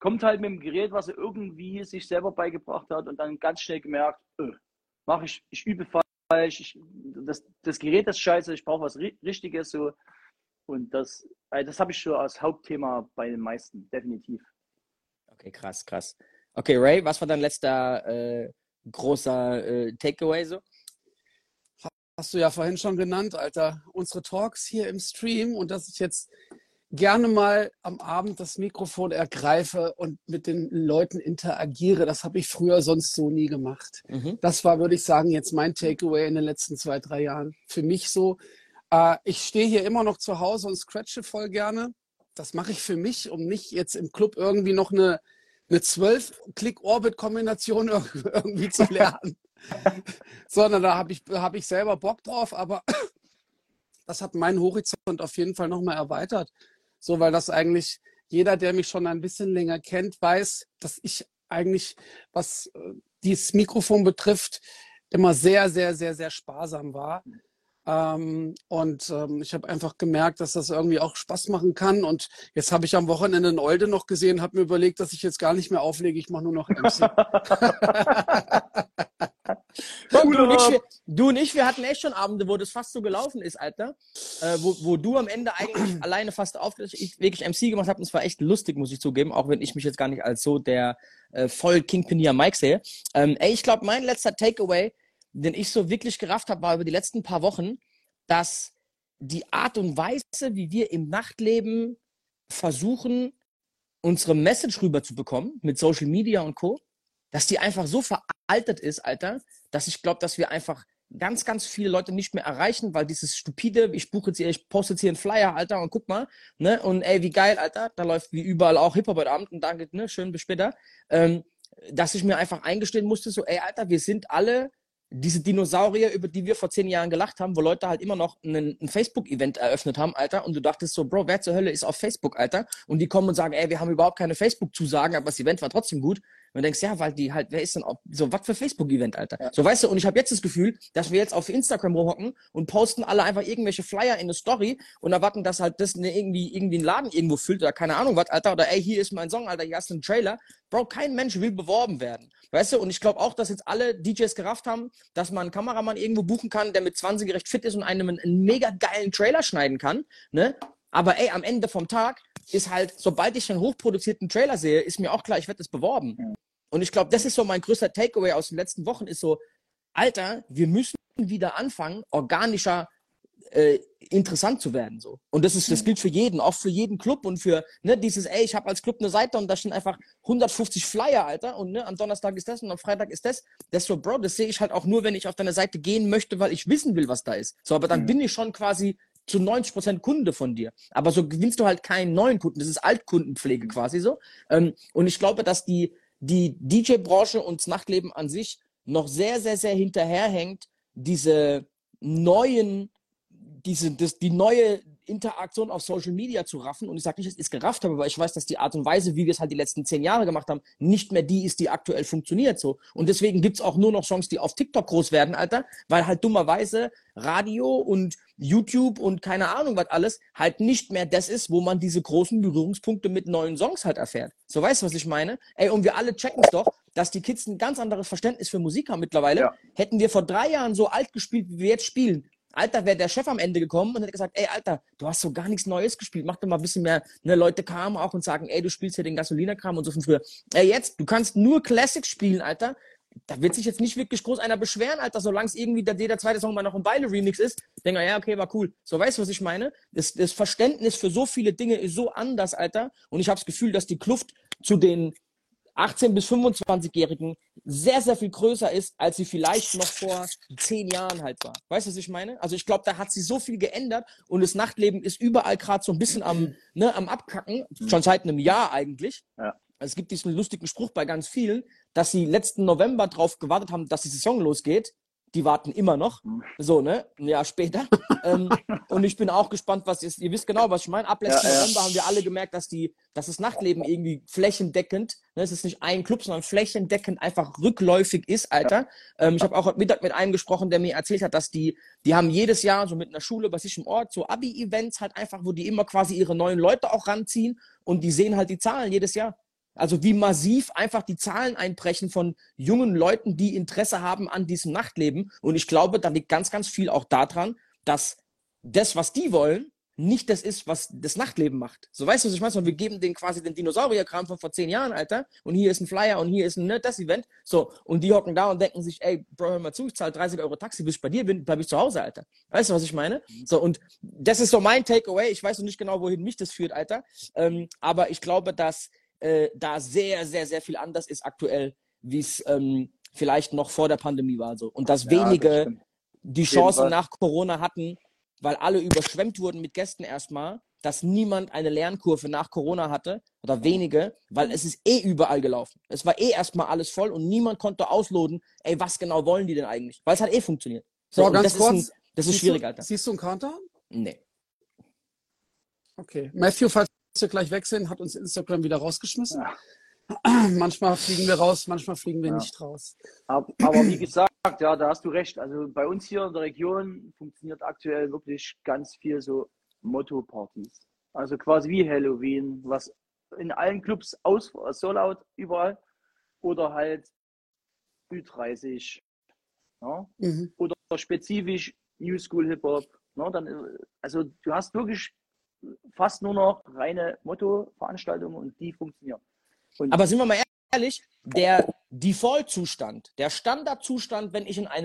Kommt halt mit dem Gerät, was er irgendwie sich selber beigebracht hat und dann ganz schnell gemerkt, öh, mach ich, ich übe falsch, ich, das, das Gerät ist scheiße, ich brauche was Ri- Richtiges. So. Und das, also das habe ich schon als Hauptthema bei den meisten, definitiv. Okay, krass, krass. Okay, Ray, was war dein letzter äh, großer äh, Takeaway so? Hast du ja vorhin schon genannt, Alter. Unsere Talks hier im Stream und dass ich jetzt gerne mal am Abend das Mikrofon ergreife und mit den Leuten interagiere, das habe ich früher sonst so nie gemacht. Mhm. Das war, würde ich sagen, jetzt mein Takeaway in den letzten zwei, drei Jahren. Für mich so. Äh, ich stehe hier immer noch zu Hause und scratche voll gerne. Das mache ich für mich, um nicht jetzt im Club irgendwie noch eine, eine 12-Klick-Orbit-Kombination *laughs* irgendwie zu lernen. *laughs* Sondern da habe ich, hab ich selber Bock drauf, aber *clears throat* das hat meinen Horizont auf jeden Fall nochmal erweitert. So, weil das eigentlich jeder, der mich schon ein bisschen länger kennt, weiß, dass ich eigentlich, was äh, dieses Mikrofon betrifft, immer sehr, sehr, sehr, sehr sparsam war. Ähm, und ähm, ich habe einfach gemerkt, dass das irgendwie auch Spaß machen kann. Und jetzt habe ich am Wochenende in Olde noch gesehen, habe mir überlegt, dass ich jetzt gar nicht mehr auflege, ich mache nur noch *laughs* MC. Komm, du, und ich, wir, du und ich, wir hatten echt schon Abende, wo das fast so gelaufen ist, Alter. Äh, wo, wo du am Ende eigentlich *clears throat* alleine fast auf, ich wirklich MC gemacht habe. Und es war echt lustig, muss ich zugeben, auch wenn ich mich jetzt gar nicht als so der äh, voll Kingpinier Mike sehe. Ähm, ey, ich glaube, mein letzter Takeaway den ich so wirklich gerafft habe, war über die letzten paar Wochen, dass die Art und Weise, wie wir im Nachtleben versuchen, unsere Message rüberzubekommen mit Social Media und Co., dass die einfach so veraltet ist, Alter, dass ich glaube, dass wir einfach ganz, ganz viele Leute nicht mehr erreichen, weil dieses stupide, ich buche jetzt hier, ich poste jetzt hier einen Flyer, Alter, und guck mal, ne, und ey, wie geil, Alter, da läuft wie überall auch Hip-Hop heute Abend und danke, ne, schön, bis später, ähm, dass ich mir einfach eingestehen musste, so, ey, Alter, wir sind alle diese Dinosaurier, über die wir vor zehn Jahren gelacht haben, wo Leute halt immer noch ein, ein Facebook-Event eröffnet haben, Alter, und du dachtest so, Bro, wer zur Hölle ist auf Facebook, Alter? Und die kommen und sagen, ey, wir haben überhaupt keine Facebook-Zusagen, aber das Event war trotzdem gut. Und du denkst, ja, weil die halt, wer ist denn auf, so, was für Facebook-Event, Alter? Ja. So, weißt du, und ich habe jetzt das Gefühl, dass wir jetzt auf Instagram rumhocken und posten alle einfach irgendwelche Flyer in eine Story und erwarten, dass halt das ne, irgendwie, irgendwie einen Laden irgendwo füllt oder keine Ahnung was, Alter, oder ey, hier ist mein Song, Alter, hier hast du einen Trailer. Bro, kein Mensch will beworben werden. Weißt du, und ich glaube auch, dass jetzt alle DJs gerafft haben, dass man einen Kameramann irgendwo buchen kann, der mit 20 recht fit ist und einem einen, einen mega geilen Trailer schneiden kann, ne? Aber ey, am Ende vom Tag ist halt, sobald ich einen hochproduzierten Trailer sehe, ist mir auch klar, ich werde das beworben. Und ich glaube, das ist so mein größter Takeaway aus den letzten Wochen, ist so, Alter, wir müssen wieder anfangen, organischer äh, interessant zu werden. So. Und das ist, das gilt für jeden, auch für jeden Club und für ne, dieses, ey, ich habe als Club eine Seite und da stehen einfach 150 Flyer, Alter, und ne, am Donnerstag ist das und am Freitag ist das. Das ist so, Bro, das sehe ich halt auch nur, wenn ich auf deine Seite gehen möchte, weil ich wissen will, was da ist. So, aber dann mhm. bin ich schon quasi zu 90 Prozent Kunde von dir. Aber so gewinnst du halt keinen neuen Kunden. Das ist Altkundenpflege quasi so. Ähm, und ich glaube, dass die, die DJ-Branche und das Nachtleben an sich noch sehr, sehr, sehr hinterherhängt, diese neuen, diese, das, die neue Interaktion auf Social Media zu raffen. Und ich sage nicht, es ist gerafft habe, aber ich weiß, dass die Art und Weise, wie wir es halt die letzten zehn Jahre gemacht haben, nicht mehr die ist, die aktuell funktioniert. So. Und deswegen gibt es auch nur noch Songs, die auf TikTok groß werden, Alter, weil halt dummerweise Radio und YouTube und keine Ahnung was alles halt nicht mehr das ist, wo man diese großen Berührungspunkte mit neuen Songs halt erfährt. So weißt du, was ich meine? Ey, und wir alle checken es doch, dass die Kids ein ganz anderes Verständnis für Musik haben mittlerweile. Ja. Hätten wir vor drei Jahren so alt gespielt, wie wir jetzt spielen, Alter, wäre der Chef am Ende gekommen und hätte gesagt, ey, Alter, du hast so gar nichts Neues gespielt, mach doch mal ein bisschen mehr. Ne, Leute kamen auch und sagen, ey, du spielst hier den Gasolinerkram und so von früher. Ey, jetzt, du kannst nur Classics spielen, Alter. Da wird sich jetzt nicht wirklich groß einer beschweren, Alter, solange es irgendwie der, der zweite Song mal noch ein Beile-Remix ist. Denke, ja, okay, war cool. So, weißt du, was ich meine? Das, das Verständnis für so viele Dinge ist so anders, Alter. Und ich habe das Gefühl, dass die Kluft zu den 18- bis 25-Jährigen sehr, sehr viel größer ist, als sie vielleicht noch vor zehn Jahren halt war. Weißt du, was ich meine? Also ich glaube, da hat sich so viel geändert und das Nachtleben ist überall gerade so ein bisschen am, ne, am Abkacken, schon seit einem Jahr eigentlich. Ja. Es gibt diesen lustigen Spruch bei ganz vielen, dass sie letzten November drauf gewartet haben, dass die Saison losgeht die warten immer noch. Mhm. So, ne? Ein Jahr später. ähm, *laughs* und ich bin auch gespannt, was ist. Ihr wisst genau, was ich meine. Ab letzten ja, November ja. haben wir alle gemerkt, dass die, dass das Nachtleben irgendwie flächendeckend, ne, es ist nicht ein Club, sondern flächendeckend einfach rückläufig ist, Alter. Ja. Ähm, ich habe auch heute Mittag mit einem gesprochen, der mir erzählt hat, dass die, die haben jedes Jahr so mit einer Schule bei sich im Ort so Abi-Events halt einfach, wo die immer quasi ihre neuen Leute auch ranziehen und die sehen halt die Zahlen jedes Jahr. Also wie massiv einfach die Zahlen einbrechen von jungen Leuten, die Interesse haben an diesem Nachtleben. Und ich glaube, da liegt ganz, ganz viel auch daran, dass das, was die wollen, nicht das ist, was das Nachtleben macht. So weißt du, was ich meine? Wir geben denen quasi den Dinosaurierkram von vor zehn Jahren, Alter. Und hier ist ein Flyer und hier ist ein ne, das Event. So, und die hocken da und denken sich, ey, Bro, hör mal zu, ich zahle 30 Euro Taxi, bis ich bei dir bin, bleib ich zu Hause, Alter. Weißt du, was ich meine? So, und das ist so mein Takeaway. Ich weiß noch nicht genau, wohin mich das führt, Alter. Ähm, aber ich glaube, dass äh, da sehr, sehr, sehr viel anders ist aktuell, wie es ähm, vielleicht noch vor der Pandemie war. So. Und dass ja, wenige das die Chance nach Corona hatten, weil alle überschwemmt wurden mit Gästen erstmal, dass niemand eine Lernkurve nach Corona hatte oder wenige, weil es ist eh überall gelaufen. Es war eh erstmal alles voll und niemand konnte ausloten, ey, was genau wollen die denn eigentlich? Weil es hat eh funktioniert. So, so ganz das kurz. Ist ein, das ist schwierig, du, Alter. Siehst du einen Counter? Nee. Okay. Matthew, falls wir gleich sind, hat uns Instagram wieder rausgeschmissen. Ja. *clears throat* manchmal fliegen wir raus, manchmal fliegen wir Ja. nicht raus. Aber, aber wie gesagt, ja, da hast du recht. Also bei uns hier in der Region funktioniert aktuell wirklich ganz viel so Motto-Partys. Also quasi wie Halloween, was in allen Clubs aus, so laut überall. Oder halt Ü30. Ja? Mhm. Oder spezifisch New School Hip-Hop. Ne? Dann, äh, also du hast wirklich fast nur noch reine Motto-Veranstaltungen und die funktionieren. Und Aber sind wir mal ehrlich, der Default-Zustand, der Standardzustand, wenn ich in eine